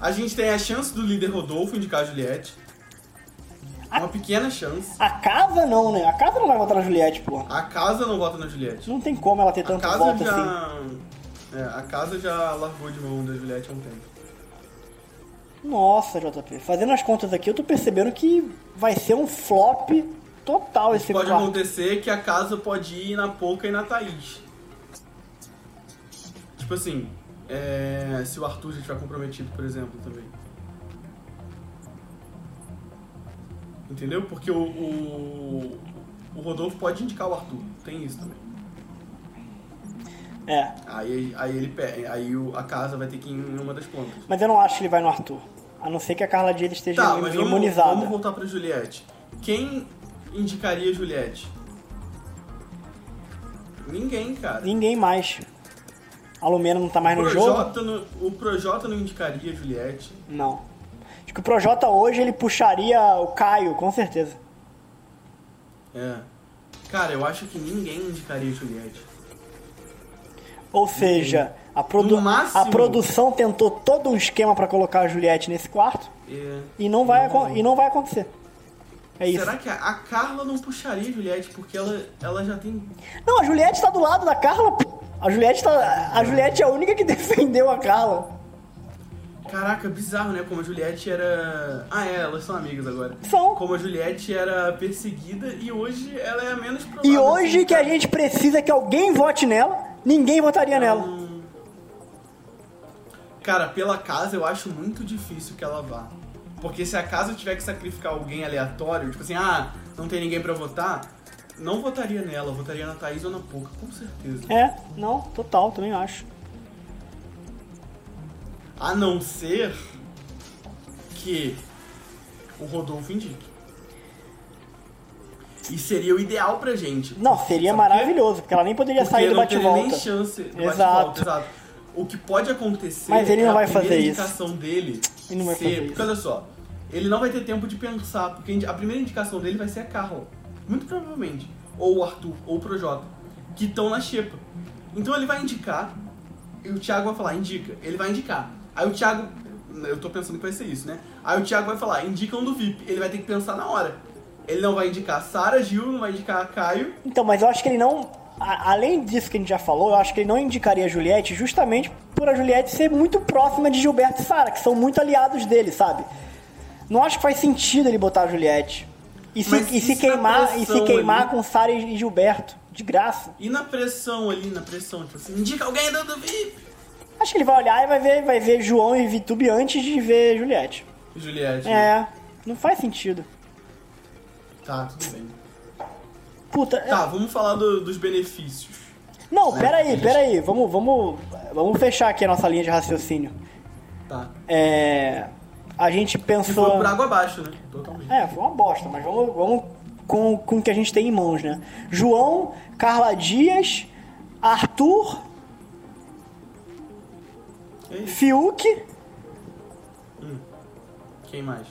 A gente tem a chance do líder Rodolfo indicar a Juliette. Uma pequena chance. A casa não, né? A casa não vai votar na Juliette, pô. A casa não vota na Juliette. Não tem como ela ter A tanto casa voto assim. já. É, a casa já largou de mão da Juliette há um tempo. Nossa, JP. Fazendo as contas aqui, eu tô percebendo que vai ser um flop total esse Pode quarto. acontecer que a casa pode ir na Poca e na Thaís. Tipo assim, é, se o Arthur já estiver comprometido, por exemplo, também. Entendeu? Porque o, o, o Rodolfo pode indicar o Arthur. Tem isso também. É. Aí, aí ele aí a casa vai ter que ir em uma das plantas. Mas eu não acho que ele vai no Arthur. A não ser que a Carla Dias esteja Tá, im- mas vamos, imunizada. vamos voltar pra Juliette. Quem indicaria Juliette? Ninguém, cara. Ninguém mais. A Lumena não tá mais no jogo? Projota, no, o Projota não indicaria Juliette. Não. Acho que o Projota hoje ele puxaria o Caio, com certeza. É. Cara, eu acho que ninguém indicaria Juliette. Ou seja, a, produ- máximo- a produção tentou todo um esquema pra colocar a Juliette nesse quarto É. e não vai, acon- e não vai acontecer. É isso. Será que a, a Carla não puxaria Juliette? Porque ela, ela já tem. Não, a Juliette tá do lado da Carla. pô. A Juliette, tá, a Juliette é a única que defendeu a Carla. Caraca, bizarro, né? Como a Juliette era. Ah, é, elas são amigas agora. São. Como a Juliette era perseguida e hoje ela é a menos provável. E hoje assim, que a cara. gente precisa que alguém vote nela, ninguém votaria nela. Cara, pela casa eu acho muito difícil que ela vá. Porque se a casa tiver que sacrificar alguém aleatório, tipo assim, ah, não tem ninguém pra votar, não votaria nela, votaria na Thaís ou na Poca, com certeza. É, não, total, também acho. A não ser que o Rodolfo indique. E seria o ideal pra gente. Não, seria maravilhoso, porque ela nem poderia Porque sair do não teria nem bate-volta. chance do Exato. bate-volta, exato. O que pode acontecer Mas ele é não a vai fazer isso. dele Ele não vai ser... fazer Porque isso. olha só, ele não vai ter tempo de pensar, porque a primeira indicação dele vai ser a Carla. Muito provavelmente. Ou o Arthur, ou o Projota. Que estão na xepa. Então ele vai indicar, e o Thiago vai falar, indica. Ele vai indicar. Aí o Thiago... Eu tô pensando que vai ser isso, né? Aí o Thiago vai falar, indica um do VIP. Ele vai ter que pensar na hora. Ele não vai indicar Sara Gil, não vai indicar Caio, Então, mas eu acho que ele não. A- além disso que a gente já falou, eu acho que ele não indicaria a Juliette justamente por a Juliette ser muito próxima de Gilberto e Sara, que são muito aliados dele, sabe? Não acho que faz sentido ele botar a Juliette. E se, e se queimar, e se queimar ali. com Sara e Gilberto, de graça. E na pressão ali, na pressão, tipo assim, indica alguém do, do VIP. Acho que ele vai olhar e vai ver, vai ver João e Vitube antes de ver Juliette. Juliette. É, não faz sentido. Tá, tudo bem. Puta, é- Tá, vamos falar do- dos benefícios. não, né, peraí, eles- peraí, vamos, vamos, vamos fechar aqui a nossa linha de raciocínio. Tá. É, a gente Que foi pensou... por água abaixo, né? Totalmente. É, foi uma bosta, mas vamos, vamos com, com o que a gente tem em mãos, né? João, Carla Dias, Arthur, É isso. Fiuk Quem mais?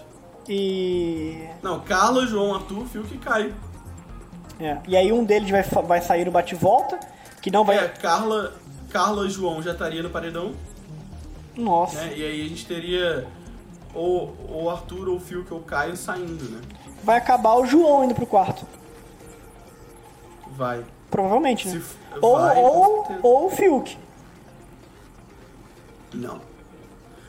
e. Não, Carla, João, Arthur, Fiuk e Caio. É, e aí um deles vai, vai sair no bate-volta, que não vai. É, Carla, Carla e João já estaria no paredão, Nossa. né? E aí a gente teria ou ou Arthur, ou Fiuk, ou Caio saindo, né? Vai acabar o João indo pro quarto. Vai. Provavelmente, né? Se ou, vai, ou, ou o Fiuk. Não.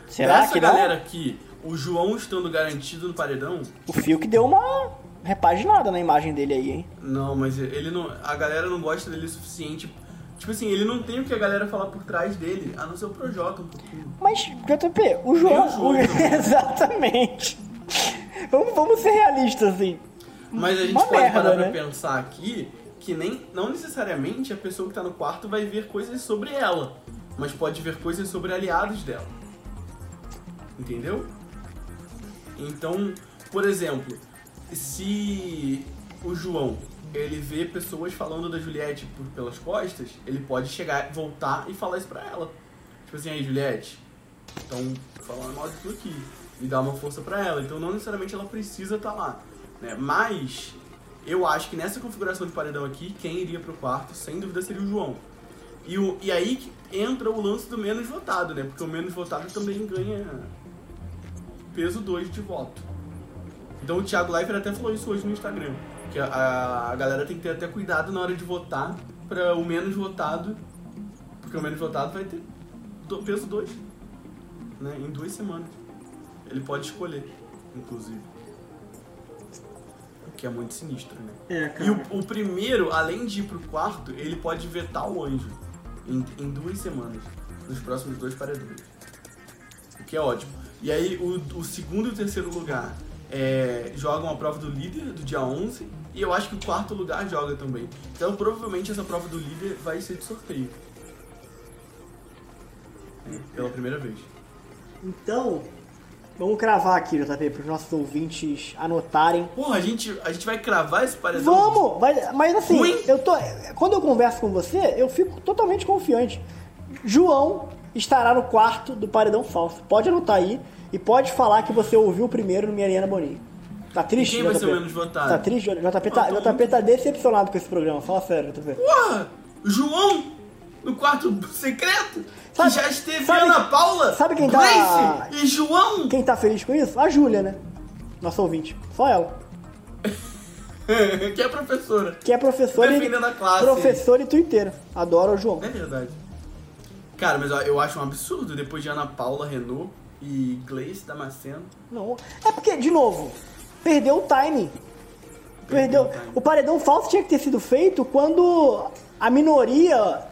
Será Dessa que não? galera aqui, o João estando garantido no paredão, O Fiuk deu uma repaginada na imagem dele aí, hein? Não, mas ele não. A galera não gosta dele o suficiente. Tipo assim, ele não tem o que a galera falar por trás dele, a não ser o Projota um pouquinho. Mas, JP, o João. o também. Exatamente. Vamos, vamos ser realistas, assim. Mas a gente Uma pode merda, parar né? pra pensar aqui que nem, não necessariamente a pessoa que tá no quarto vai ver coisas sobre ela, mas pode ver coisas sobre aliados dela. Entendeu? Então, por exemplo, se o João ele vê pessoas falando da Juliette por, pelas costas, ele pode chegar, voltar e falar isso pra ela. Tipo assim, aí Juliette, estão falando mal tu aqui. E dar uma força pra ela. Então não necessariamente ela precisa estar lá. Né? Mas eu acho que nessa configuração de paredão aqui, quem iria pro quarto, sem dúvida, seria o João. E, o, e aí que entra o lance do menos votado, né? Porque o menos votado também ganha peso 2 de voto. Então o Thiago Leifert até falou isso hoje no Instagram. Que a, a galera tem que ter até cuidado na hora de votar para o menos votado. Porque o menos votado vai ter do, peso 2. Né? Em duas semanas. Ele pode escolher, inclusive. O que é muito sinistro, né? É, cara. E o, o primeiro, além de ir pro quarto, ele pode vetar o anjo em, em duas semanas, nos próximos dois paredões. O que é ótimo. E aí, o, o segundo e o terceiro lugar é, jogam a prova do líder do dia 11, e eu acho que o quarto lugar joga também. Então, provavelmente, essa prova do líder vai ser de sorteio. É, Pela primeira vez. Então, vamos cravar aqui, JP, para os nossos ouvintes anotarem. Porra, a gente, a gente vai cravar esse paredão? Vamos! Vai- mas assim, Ruim? eu tô, quando eu converso com você, eu fico totalmente confiante. João estará no quarto do paredão falso. Pode anotar aí e pode falar que você ouviu primeiro no Mariana Boninho. Tá triste, Quem vai JP? ser o menos votado? Tá triste? JP tá, tô JP tá decepcionado com esse programa. Fala sério, JP. Porra! João no quarto secreto? Sabe- que já esteve sabe- Ana Paula, sabe quem tá- Grace e João? Quem tá feliz com isso? A Júlia, né? Nossa ouvinte. Só ela. que é professora. Que é professora Defendendo a classe. e, professora e tuiteira. Adoro o João. É verdade. Cara, mas ó, eu acho um absurdo depois de Ana Paula Renault e Gleice Damasceno. Não. É porque, de novo, perdeu o timing. Perdeu. o timing. O paredão falso tinha que ter sido feito quando a minoria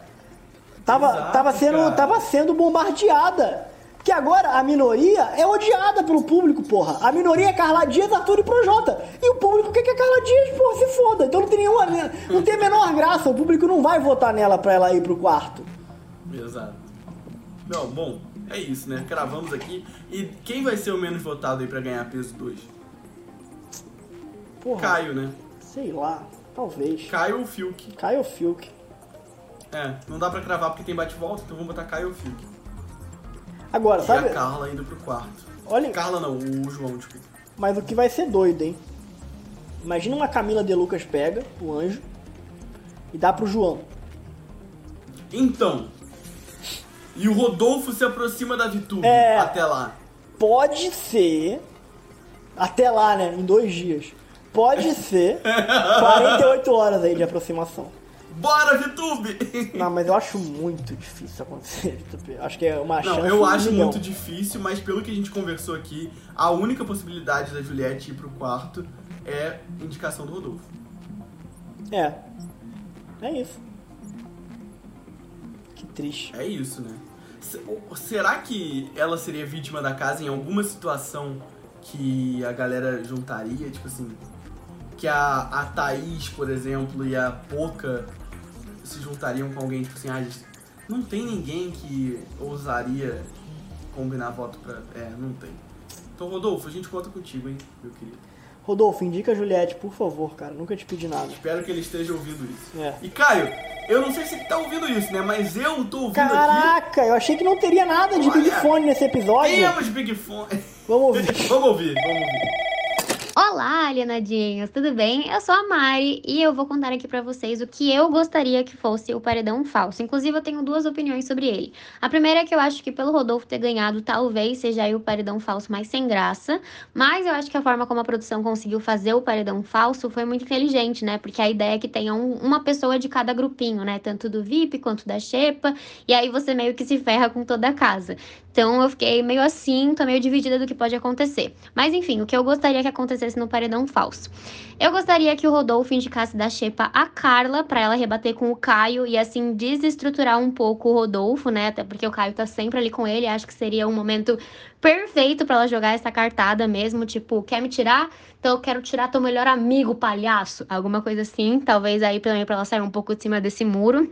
tava, Exato, tava, sendo, cara. tava sendo bombardeada. Porque agora a minoria é odiada pelo público, porra. A minoria é Carla Dias, Arthur e Projota. E o público quer que a Carla Dias, porra, se foda. Então não tem nenhuma. Não tem a menor graça. O público não vai votar nela pra ela ir pro quarto. Exato. Não, bom, é isso, né? Cravamos aqui. E quem vai ser o menos votado aí pra ganhar peso 2? Porra, Caio, né? sei lá. Talvez. Caio ou Fiuk? Caio Fiuk. É, não dá pra cravar porque tem bate-volta, então vamos botar Caio ou Fiuk. Agora, E sabe? a Carla indo pro quarto. Olha, Carla não, o João, desculpa. Mas o que vai ser doido, hein? Imagina uma Camila De Lucas pega, o anjo, e dá pro João. Então. E o Rodolfo se aproxima da Vitube É. até lá. Pode ser. Até lá, né? Em dois dias. Pode ser 48 horas aí de aproximação. Bora, Vitube! Não, mas eu acho muito difícil acontecer. JP. Acho que é uma chance. Não, eu acho milhão. muito difícil, mas pelo que a gente conversou aqui, a única possibilidade da Juliette ir pro quarto é indicação do Rodolfo. É. É isso. Que triste. É isso, né? Será que ela seria vítima da casa em alguma situação que a galera juntaria? Tipo assim, que a, a Thaís, por exemplo, e a Poca se juntariam com alguém, tipo assim, ah, gente, não tem ninguém que ousaria combinar voto pra. É, não tem. Então, Rodolfo, a gente conta contigo, hein, meu querido. Rodolfo, indica a Juliette, por favor, cara. Nunca te pedi nada. Espero que ele esteja ouvindo isso. É. E Caio, eu não sei se ele tá ouvindo isso, né? Mas eu tô ouvindo aqui. Caraca, eu achei que não teria nada de Olha, Big Fone nesse episódio. Temos Big Fone. Vamos ouvir. vamos ouvir, vamos ouvir. Olá, alienadinhos, tudo bem? Eu sou a Mari e eu vou contar aqui pra vocês o que eu gostaria que fosse o paredão falso. Inclusive, eu tenho duas opiniões sobre ele. A primeira é que eu acho que pelo Rodolfo ter ganhado, talvez seja aí o paredão falso mais sem graça, mas eu acho que a forma como a produção conseguiu fazer o paredão falso foi muito inteligente, né? Porque a ideia é que tenha um- uma pessoa de cada grupinho, né? Tanto do VIP quanto da Xepa, e aí você meio que se ferra com toda a casa. Então eu fiquei meio assim, tô meio dividida do que pode acontecer. Mas enfim, o que eu gostaria que acontecesse no paredão falso. Eu gostaria que o Rodolfo indicasse da Xepa a Carla pra ela rebater com o Caio e assim desestruturar um pouco o Rodolfo, né? Até porque o Caio tá sempre ali com ele, acho que seria um momento perfeito pra ela jogar essa cartada mesmo, tipo, quer me tirar? Então eu quero tirar teu melhor amigo, palhaço. Alguma coisa assim, talvez aí também pra ela sair um pouco de cima desse muro.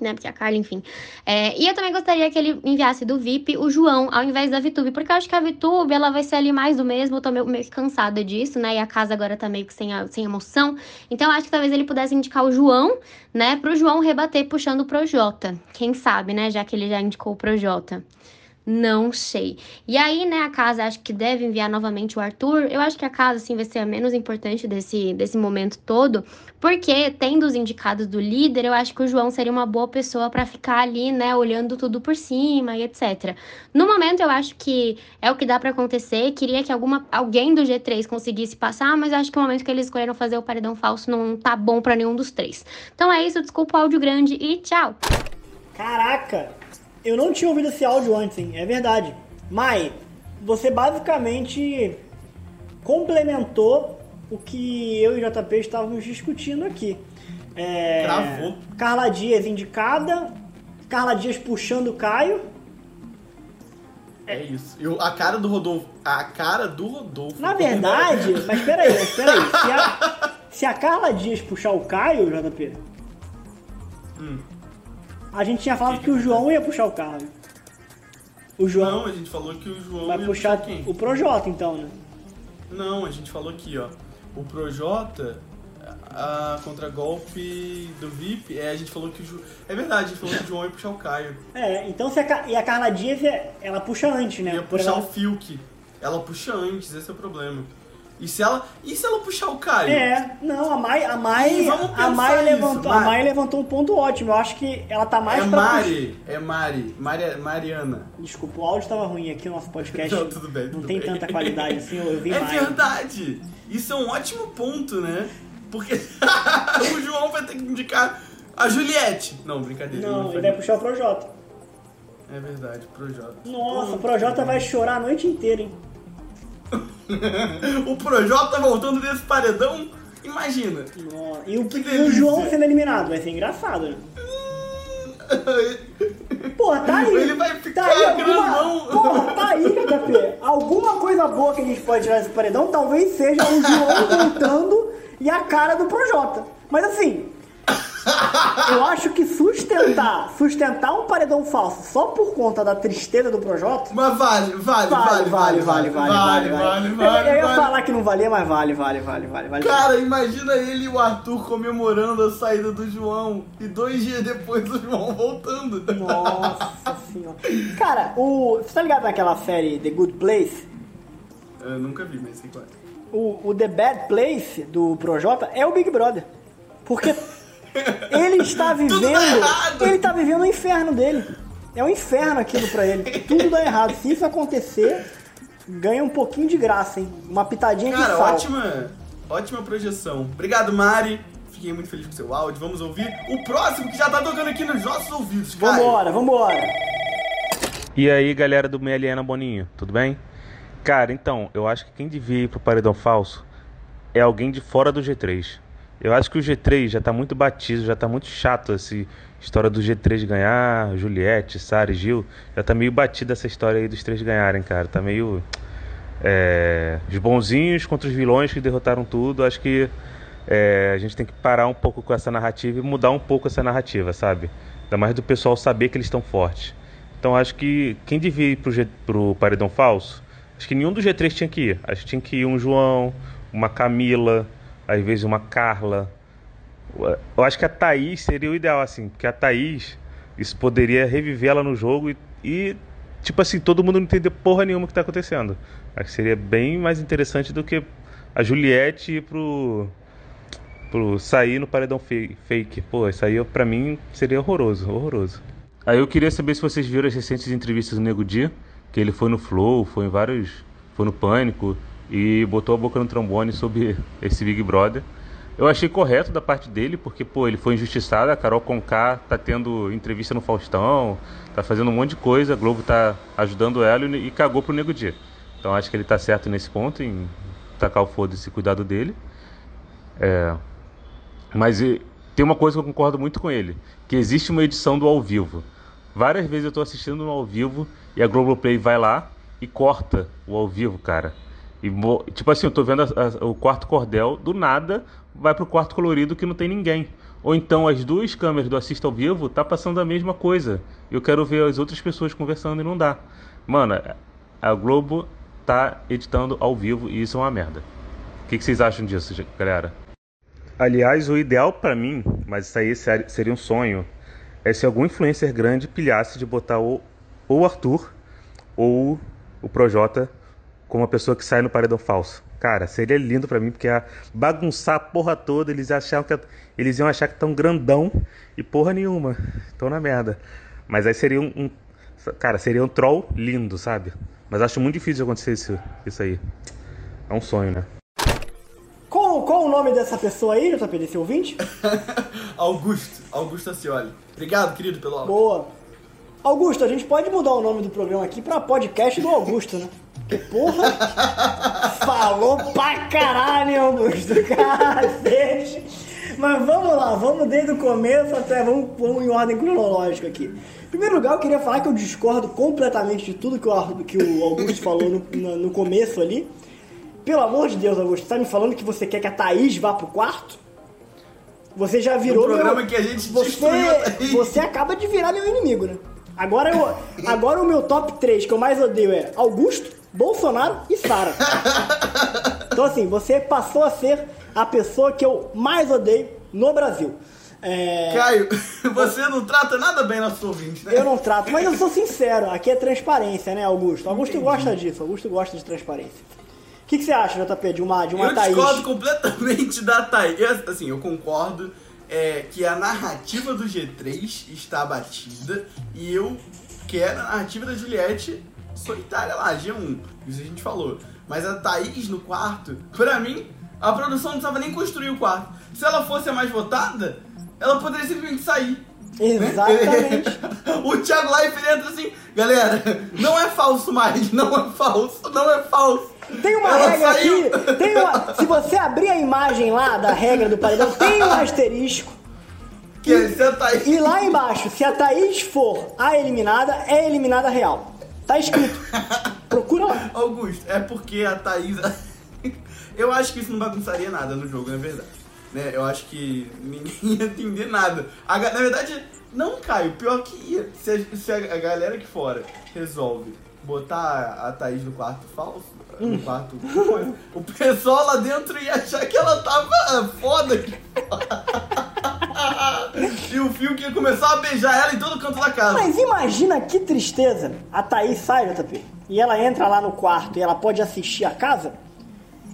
Né? Porque a Carla, enfim. É, e eu também gostaria que ele enviasse do VIP o João, ao invés da Vitube, porque eu acho que a Vitube, ela vai ser ali mais do mesmo, eu tô meio, meio cansada disso, né? E a casa agora tá meio que sem, a, sem emoção. Então acho que talvez ele pudesse indicar o João, né? Pro João rebater puxando o Projota. Quem sabe, né? Já que ele já indicou o Projota. Não sei. E aí, né, a casa acho que deve enviar novamente o Arthur. Eu acho que a casa, assim, vai ser a menos importante desse, desse momento todo, porque, tendo os indicados do líder, eu acho que o João seria uma boa pessoa para ficar ali, né, olhando tudo por cima e etc. No momento, eu acho que é o que dá para acontecer. Queria que alguma, alguém do G3 conseguisse passar, mas eu acho que o momento que eles escolheram fazer o paredão falso não tá bom para nenhum dos três. Então é isso, desculpa o áudio grande e tchau! Caraca! Eu não tinha ouvido esse áudio antes, hein? é verdade. Mai, você basicamente complementou o que eu e o JP estávamos discutindo aqui. É, Travou. Carla Dias indicada, Carla Dias puxando o Caio. É isso. Eu, a cara do Rodolfo. A cara do Rodolfo. Na verdade, mas peraí, mas peraí. Se a, se a Carla Dias puxar o Caio, JP, Hum. A gente tinha falado que o João ia puxar o Caio. O João Não, a gente falou que o João vai ia puxar quem? o Projota, então, né? Não, a gente falou aqui, ó. O Projota, a contra-golpe do VIP, é, a gente falou que o João. É verdade, a gente falou que o João ia puxar o Caio. É, então se a, e a Carla Dias, ela puxa antes, né? Ia puxar ela- o Fiuk. Ela puxa antes, esse é o problema. E se ela, e se ela puxar o Caio? É, não, a Mai, a Mai, a Mai levantou, a Mai. Levantou um ponto ótimo. Eu acho que ela tá mais É pra Mari, é Mari, Mari, Mariana. Desculpa, o áudio tava ruim aqui no nosso podcast. Não, tudo bem, Não tudo tem bem. tanta qualidade assim, eu vi É verdade! Isso é um ótimo ponto, né? Porque o João vai ter que indicar a Juliette. Não, brincadeira. Não, não ele vai puxar o Projota. É verdade, Projota. Nossa, o Projota vai chorar a noite inteira, hein? o Projota voltando desse paredão, imagina. Nossa, E o, e o. João sendo eliminado, vai ser engraçado, né? Porra, tá aí. Ele vai ficar tá aí alguma. Porra, tá aí, JP. Alguma coisa boa que a gente pode tirar desse paredão talvez seja o João voltando e a cara do Projota. Mas assim, eu acho que sustentar, sustentar um paredão falso só por conta da tristeza do Projota. Mas vale, vale, Vale, vale, vale, vale, vale, vale, Eu- vale, Eu ia falar que não valia, mas vale, vale, vale, vale, vale. Cara, imagina ele e o Arthur comemorando a saída do João e dois dias depois o João voltando. Nossa senhora. Cara, o. Você tá ligado naquela série The Good Place? Eu nunca vi, mas sei qual é. O, o The Bad Place do Projota é o Big Brother. Porque ele está Tudo vivendo. dá errado. Ele tá vivendo o inferno dele. É um inferno aquilo pra ele. Tudo dá errado. Se isso acontecer, ganha um pouquinho de graça, hein? Uma pitadinha de Cara, sal. ótima, ótima projeção. Obrigado, Mari. Fiquei muito feliz com o seu áudio. Vamos ouvir o próximo que já tá tocando aqui nos nossos ouvidos, cara. Vambora, vambora. E aí, galera do Meliana Boninho, tudo bem? Cara, então, eu acho que quem devia ir pro paredão falso é alguém de fora do G3. Eu acho que o G3 já tá muito batido, já tá muito chato essa história do G3 ganhar, Juliette, Sara e Gil. Já tá meio batida essa história aí dos três ganharem, cara. Tá meio. É, os bonzinhos contra os vilões que derrotaram tudo. Acho que é, a gente tem que parar um pouco com essa narrativa e mudar um pouco essa narrativa, sabe? Ainda mais do pessoal saber que eles estão fortes. Então acho que quem devia ir pro, G, pro Paredão Falso, acho que nenhum dos G3 tinha que ir. Acho que tinha que ir um João, uma Camila, às vezes uma Carla. Eu acho que a Thaís seria o ideal, assim, porque a Thaís, isso poderia reviver ela no jogo e, e, tipo assim, todo mundo não entender porra nenhuma o que tá acontecendo. Acho que seria bem mais interessante do que a Juliette ir pro, pro sair no paredão fake. Pô, isso aí pra mim seria horroroso, horroroso. Aí eu queria saber se vocês viram as recentes entrevistas do Nego Di, que ele foi no Flow, foi em vários. foi no Pânico e botou a boca no trombone sobre esse Big Brother. Eu achei correto da parte dele, porque, pô, ele foi injustiçado, a Carol Conká tá tendo entrevista no Faustão, tá fazendo um monte de coisa, a Globo tá ajudando ela e, cagou pro Nego Di. Então acho que ele tá certo nesse ponto, em tacar o foda-se cuidado dele. É, mas e, tem uma coisa que eu concordo muito com ele, que existe uma edição do ao vivo. Várias vezes eu tô assistindo no ao vivo e a Globoplay vai lá e corta o ao vivo, cara. E, tipo assim, eu tô vendo a- a- o quarto cordel, do nada vai pro quarto colorido que não tem ninguém. Ou então as duas câmeras do Assista ao Vivo tá passando a mesma coisa. Eu quero ver as outras pessoas conversando e não dá. Mano, a Globo tá editando ao vivo e isso é uma merda. O que, que vocês acham disso, galera? Aliás, o ideal para mim, mas isso aí seria um sonho, é se algum influencer grande pilhasse de botar o Arthur ou o Projota como uma pessoa que sai no paredão falso. Cara, seria lindo para mim, porque ia bagunçar a porra toda, eles achavam que eles iam achar que tão grandão e porra nenhuma. Estão na merda. Mas aí seria um, um, Cara, seria um troll lindo, sabe? Mas acho muito difícil de acontecer isso, isso aí. É um sonho, né? Qual, qual o nome dessa pessoa aí, JP, desse ouvinte? Augusto. Augusto Acioli. Obrigado, querido, pelo áudio. Boa. Augusto, a gente pode mudar o nome do programa aqui pra podcast do Augusto, né? Porra, falou pra caralho, Augusto, cacete. Mas vamos lá, vamos desde o começo até, vamos, vamos em ordem cronológica aqui. Em primeiro lugar, eu queria falar que eu discordo completamente de tudo que o, que o Augusto falou no, no, no começo ali. Pelo amor de Deus, Augusto, você tá me falando que você quer que a Thaís vá pro quarto? Você já virou. Um programa meu... que a gente você, você acaba de virar meu inimigo, né? Agora, eu, agora o meu top 3 que eu mais odeio é Augusto, Bolsonaro e Sara. Então assim, você passou a ser a pessoa que eu mais odeio no Brasil. É... Caio, você não trata nada bem nosso ouvinte, né? Eu não trato, mas eu sou sincero, aqui é transparência, né, Augusto? Augusto Entendi. gosta disso, Augusto gosta de transparência. O que, que, você acha, JP, de uma, de uma eu Thaís? Eu discordo completamente da Thaís. Eu, assim, eu concordo é, que a narrativa do G3 está abatida e eu quero a narrativa da Juliette solitária lá, G1. Isso a gente falou. Mas a Thaís no quarto, pra mim, a produção não precisava nem construir o quarto. Se ela fosse a mais votada, ela poderia simplesmente sair. Exatamente. o Thiago Leifert entra assim, galera, não é falso mais, não é falso, não é falso. Tem uma ela regra saiu. aqui, tem uma, se você abrir a imagem lá da regra do paredão, tem um asterisco. Que e, se a Thaís... e lá embaixo, se a Thaís for a eliminada, é eliminada real. Tá escrito. Procura lá. Augusto, é porque a Thaís. Eu acho que isso não bagunçaria nada no jogo, na verdade. Né? Eu acho que ninguém ia entender nada. A, na verdade, não, Caio. Pior que ia. Se a, se a galera aqui fora resolve botar a Thaís no quarto falso, no quarto. o pessoal lá dentro ia achar que ela tava foda e o Fio ia começar a beijar ela em todo canto da casa. Mas imagina que tristeza. A Thaís sai, JP, e ela entra lá no quarto e ela pode assistir a casa.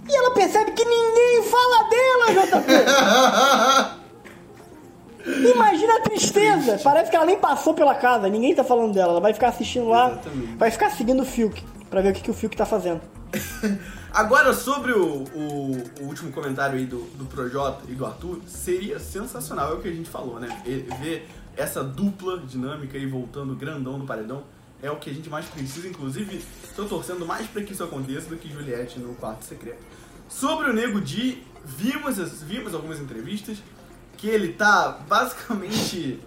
E ela percebe que ninguém fala dela, JP. Imagina a tristeza. Parece que ela nem passou pela casa, ninguém tá falando dela. Ela vai ficar assistindo lá, Exatamente. vai ficar seguindo o Fiuk pra ver o que, que o Fiuk tá fazendo. Agora, sobre o, o, o, último comentário aí do, do Projota e do Arthur, seria sensacional, é o que a gente falou, né? Ver essa dupla dinâmica aí voltando grandão no paredão é o que a gente mais precisa, inclusive estou torcendo mais para que isso aconteça do que Juliette no quarto secreto. Sobre o Nego Di, vimos, vimos algumas entrevistas que ele tá basicamente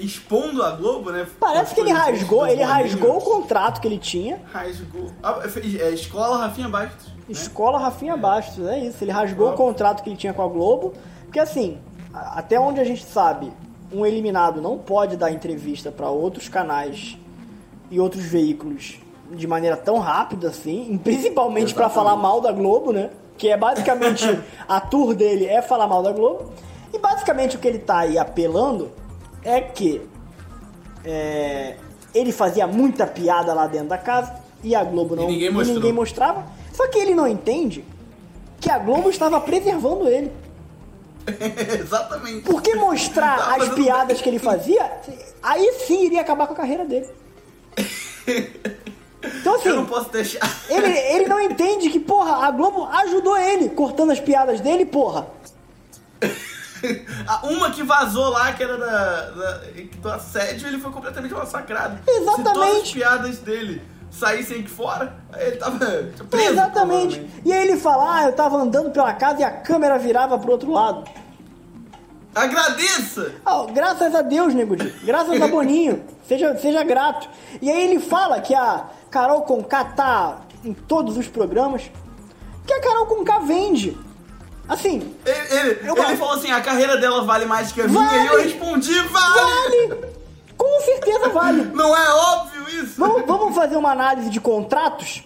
expondo a Globo, né? Parece que ele rasgou, ele rasgou o contrato que ele tinha. Rasgou. Ah, é, escola Rafinha Bastos. Né? Escola Rafinha Bastos, é isso. Ele rasgou o contrato que ele tinha com a Globo. Porque assim, até onde a gente sabe, um eliminado não pode dar entrevista para outros canais e outros veículos de maneira tão rápida assim, principalmente para falar mal da Globo, né? Que é basicamente a tour dele é falar mal da Globo. E basicamente o que ele tá aí apelando é que é, ele fazia muita piada lá dentro da casa e a Globo não e ninguém, e ninguém mostrava. Só que ele não entende que a Globo estava preservando ele. Exatamente. Porque mostrar as piadas que ele fazia, aí sim iria acabar com a carreira dele. Então assim, eu não posso deixar. Ele, ele não entende que, porra, a Globo ajudou ele cortando as piadas dele, porra. Uma que vazou lá, que era da, da, do assédio, ele foi completamente massacrado. Exatamente. Se todas as piadas dele saíssem aqui fora, ele tava preso. Exatamente. E aí ele fala, ah, eu tava andando pela casa e a câmera virava pro outro lado. Agradeça! Oh, graças a Deus, Nego Di. Graças a Boninho. Seja, seja grato. E aí ele fala que a Carol Conká tá em todos os programas. Que a Carol Conká vende Assim, Ele, ele, ele gosto. falou assim: a carreira dela vale mais que a minha. Vale. E eu respondi: vale! vale! Com certeza vale. Não é óbvio isso? Vamos, vamos fazer uma análise de contratos?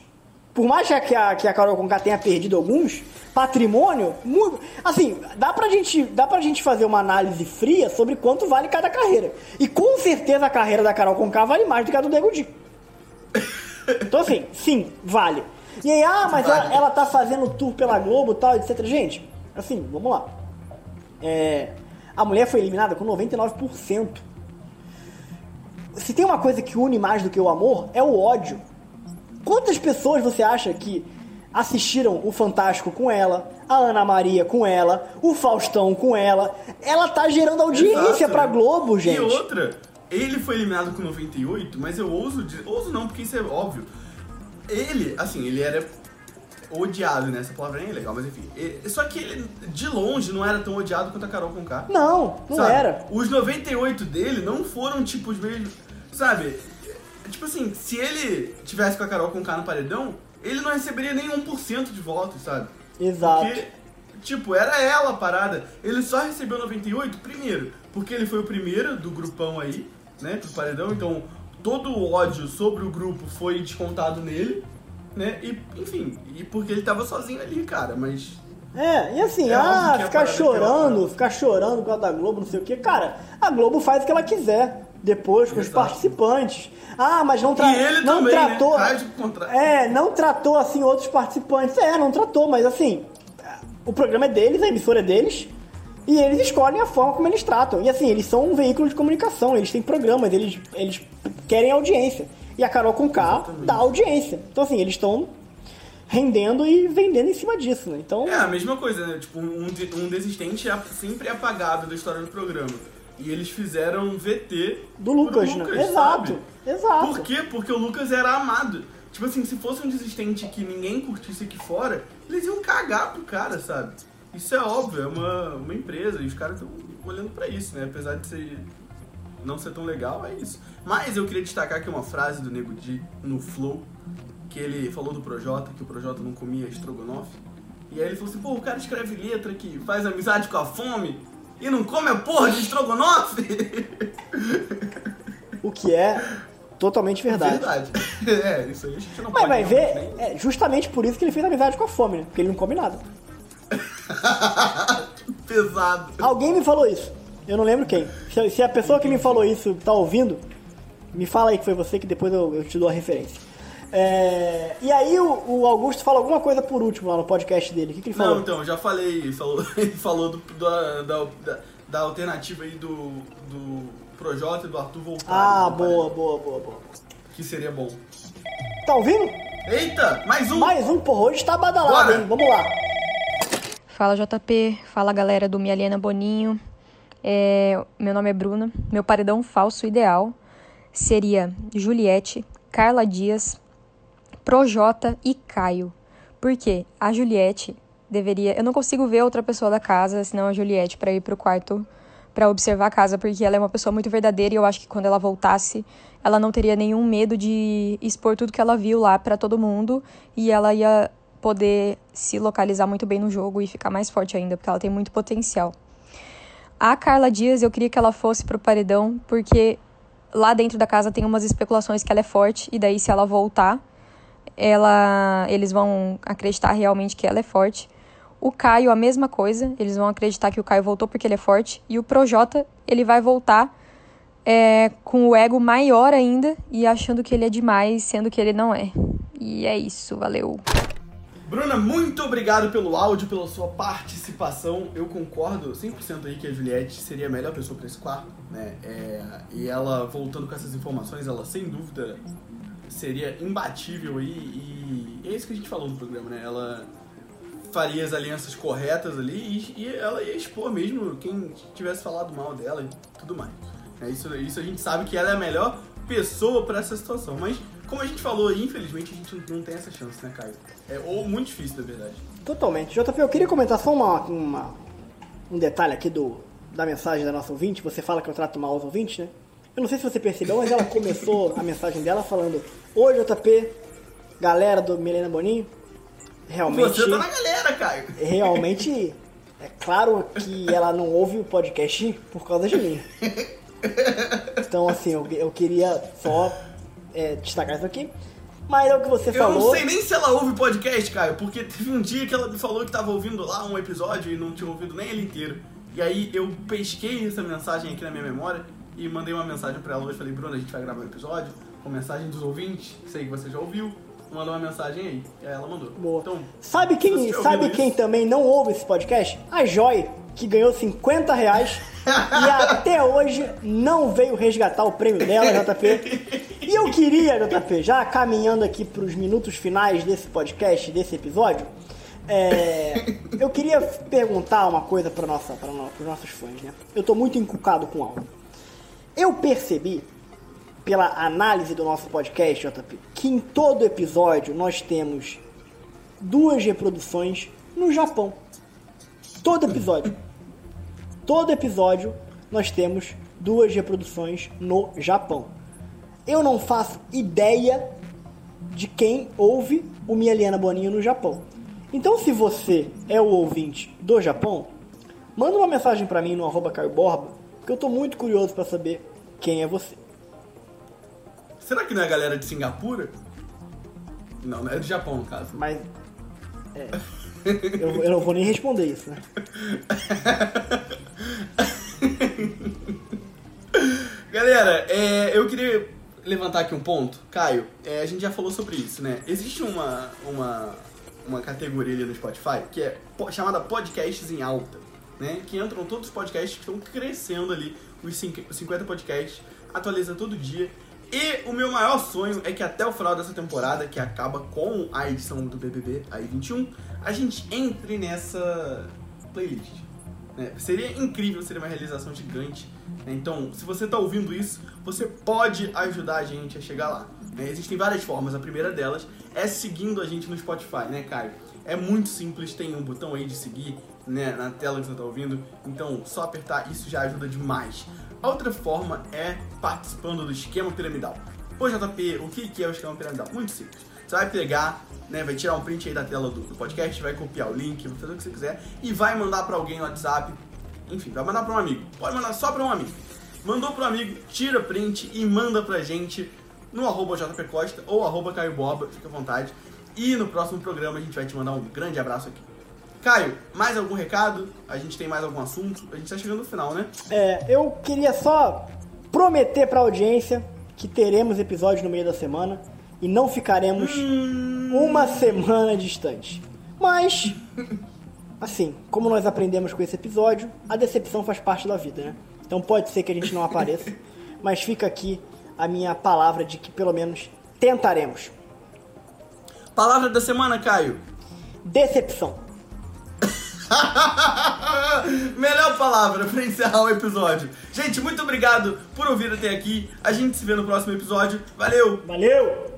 Por mais que a, que a Carol Conká tenha perdido alguns, patrimônio, mu- assim, dá pra, gente, dá pra gente fazer uma análise fria sobre quanto vale cada carreira. E com certeza a carreira da Carol Conká vale mais do que a do Nego Di. Então assim, sim, vale. E aí, ah, mas ela, ela tá fazendo tour pela Globo e tal, etc. Gente, assim, vamos lá. É, a mulher foi eliminada com 99%. Se tem uma coisa que une mais do que o amor, é o ódio. Quantas pessoas você acha que assistiram o Fantástico com ela, a Ana Maria com ela, o Faustão com ela? Ela tá gerando audiência Exato. pra Globo, gente. E outra, ele foi eliminado com 98, mas eu ouso. Ouso não, porque isso é óbvio. Ele, assim, ele era odiado, né? Essa palavra nem é legal, mas enfim. E- Só que ele, de longe, não era tão odiado quanto a Carol Conká. Não, não sabe? era. Os 98 dele não foram tipo os mesmos. Sabe? Tipo assim, se ele tivesse com a Carol com no paredão, ele não receberia nem 1% de votos, sabe? Exato. Porque, tipo, era ela a parada. Ele só recebeu 98, primeiro, porque ele foi o primeiro do grupão aí, né, pro paredão, então todo o ódio sobre o grupo foi descontado nele, né? E, enfim, e porque ele tava sozinho ali, cara, mas. É, e assim, É ah, a ficar é chorando, né? ficar chorando por causa da Globo, não sei o que. Cara, a Globo faz o que ela quiser depois com os Exato. participantes. Ah, mas não, tra E ele não também, tratou. né? Rádio contra- É, não tratou assim outros participantes. É, não tratou, mas assim, o programa é deles, a emissora é deles. E eles escolhem a forma como eles tratam. E assim, eles são um veículo de comunicação, eles têm programas, eles, eles querem audiência. E a Carol com K dá audiência. Então assim, eles estão rendendo e vendendo em cima disso, né? Então. É a mesma coisa, né? Tipo, um, um desistente é sempre apagado da história do programa. E eles fizeram um VT Do Lucas, pro né? Exato, sabe? exato. Por quê? Porque o Lucas era amado. Tipo assim, se fosse um desistente que ninguém curtisse aqui fora, eles iam cagar pro cara, sabe? Isso é óbvio, é uma, uma empresa e os caras estão olhando pra isso, né? Apesar de ser, não ser tão legal, é isso. Mas eu queria destacar aqui uma frase do Nego Di no Flow, que ele falou do Projota, que o Projota não comia estrogonofe. E aí ele falou assim, pô, o cara escreve letra que faz amizade com a fome e não come a porra de estrogonofe? O que é totalmente verdade. Verdade. É, isso aí a gente não Mas vai ver, é justamente por isso que ele fez amizade com a fome, né? Porque ele não come nada. Pesado. Alguém me falou isso. Eu não lembro quem. Se, a pessoa que me falou isso tá ouvindo, me fala aí que foi você que depois eu, eu te dou a referência. É, e aí o, o Augusto fala alguma coisa por último lá no podcast dele. O que, que ele falou? Não, então, já falei, falou, ele falou do, da, da, da, da alternativa aí do, do Projota e do Arthur voltar. ah, boa, boa, boa, boa. Que seria bom. Tá ouvindo? Eita, mais um! Mais um, porra, hoje tá badalado, Bora. hein? Vamos lá. Fala JP, fala galera do Mialena Boninho. É, meu nome é Bruna. Meu paredão falso ideal seria Juliette, Carla Dias, Projota e Caio. Por quê? A Juliette deveria. Eu não consigo ver outra pessoa da casa senão a Juliette para ir pro quarto para observar a casa, porque ela é uma pessoa muito verdadeira e eu acho que quando ela voltasse, ela não teria nenhum medo de expor tudo que ela viu lá para todo mundo e ela ia poder se localizar muito bem no jogo e ficar mais forte ainda, porque ela tem muito potencial. A Carla Dias, eu queria que ela fosse pro paredão, porque lá dentro da casa tem umas especulações que ela é forte, e daí se ela voltar, ela eles vão acreditar realmente que ela é forte. O Caio, a mesma coisa, eles vão acreditar que o Caio voltou porque ele é forte. E o Projota, ele vai voltar é, com o ego maior ainda e achando que ele é demais, sendo que ele não é. E é isso, valeu. Bruna, muito obrigado pelo áudio, pela sua participação. Eu concordo 100% aí que a Juliette seria a melhor pessoa para esse quarto, né? É, e ela, voltando com essas informações, ela sem dúvida seria imbatível aí. E é isso que a gente falou no programa, né? Ela faria as alianças corretas ali e, e ela ia expor mesmo quem tivesse falado mal dela e tudo mais. É isso, isso a gente sabe que ela é a melhor pessoa para essa situação. Mas, como a gente falou, infelizmente a gente não tem essa chance, né, Caio? É ou muito difícil, na verdade. Totalmente. JP, eu queria comentar só uma, uma- um detalhe aqui do, da mensagem da nossa ouvinte. Você fala que eu trato mal os ouvintes, né? Eu não sei se você percebeu, mas ela começou a mensagem dela falando: Oi, JP, galera do Milena Boninho. Realmente, Você tá na galera, Caio. realmente É claro que ela não ouve o podcast por causa de mim. Então, assim, eu, eu queria só é, destacar isso aqui. Mas é o que você Eu falou. não sei nem se ela ouve podcast, Caio, porque teve um dia que ela me falou que tava ouvindo lá um episódio e não tinha ouvido nem ele inteiro. E aí eu pesquei essa mensagem aqui na minha memória e mandei uma mensagem pra ela hoje. Falei, Bruna, a gente vai gravar um episódio com mensagem dos ouvintes, sei que você já ouviu. Mandou uma mensagem aí. E aí ela mandou. Boa. Então, Sabe quem, sabe quem isso- também não ouve esse podcast? A Joy, que ganhou 50 reais e até hoje não veio resgatar o prêmio dela, JP. E eu queria, JP, já caminhando aqui para os minutos finais desse podcast, desse episódio, é, eu queria perguntar uma coisa para nossa, para os nossos fãs, né? Eu tô muito encucado com algo. Eu percebi, pela análise do nosso podcast, JP, que em todo episódio nós temos duas reproduções no Japão. Todo episódio. Todo episódio nós temos duas reproduções no Japão. Eu não faço ideia de quem ouve o Mieliana Boninho no Japão. Então, se você é o ouvinte do Japão, manda uma mensagem pra mim no arroba Caio Borba, que eu tô muito curioso pra saber quem é você. Será que não é a galera de Singapura? Não, não é do Japão, no caso. Mas. É. Eu, eu não vou nem responder isso, né? Galera, é, eu queria levantar aqui um ponto. Caio, é, a gente já falou sobre isso, né? Existe uma, uma, uma categoria ali no Spotify que é po- chamada Podcasts em Alta, né? Que entram todos os podcasts que estão crescendo ali, os cinqu- os 50 podcasts, atualiza todo dia. E o meu maior sonho é que até o final dessa temporada, que acaba com a edição do BBB, aí 21, a gente entre nessa playlist. Né? Seria incrível, seria uma realização gigante. né? Então, se você está ouvindo isso, você pode ajudar a gente a chegar lá. né? Existem várias formas. A primeira delas é seguindo a gente no Spotify, né, Caio? É muito simples, tem um botão aí de seguir né, na tela que você está ouvindo. Então, só apertar, isso já ajuda demais. A outra forma é participando do esquema piramidal. Ô JP, o que é o esquema piramidal? Muito simples. Você vai pegar, né, vai tirar um print aí da tela do, do podcast, vai copiar o link, vai fazer o que você quiser e vai mandar pra alguém no WhatsApp. Enfim, vai mandar pra um amigo. Pode mandar só pra um amigo. Mandou pro amigo, tira print e manda pra gente no arroba JP Costa ou arroba Caio Boba, fica à vontade. E no próximo programa a gente vai te mandar um grande abraço aqui. Caio, mais algum recado? A gente tem mais algum assunto? A gente tá chegando no final, né? É, eu queria só prometer pra audiência que teremos episódio no meio da semana e não ficaremos uma semana distante. Mas, assim, como nós aprendemos com esse episódio, a decepção faz parte da vida, né? Então pode ser que a gente não apareça, mas fica aqui a minha palavra de que pelo menos tentaremos. Palavra da semana, Caio. Decepção. Melhor palavra pra encerrar o episódio. Gente, muito obrigado por ouvir até aqui. A gente se vê no próximo episódio. Valeu! Valeu!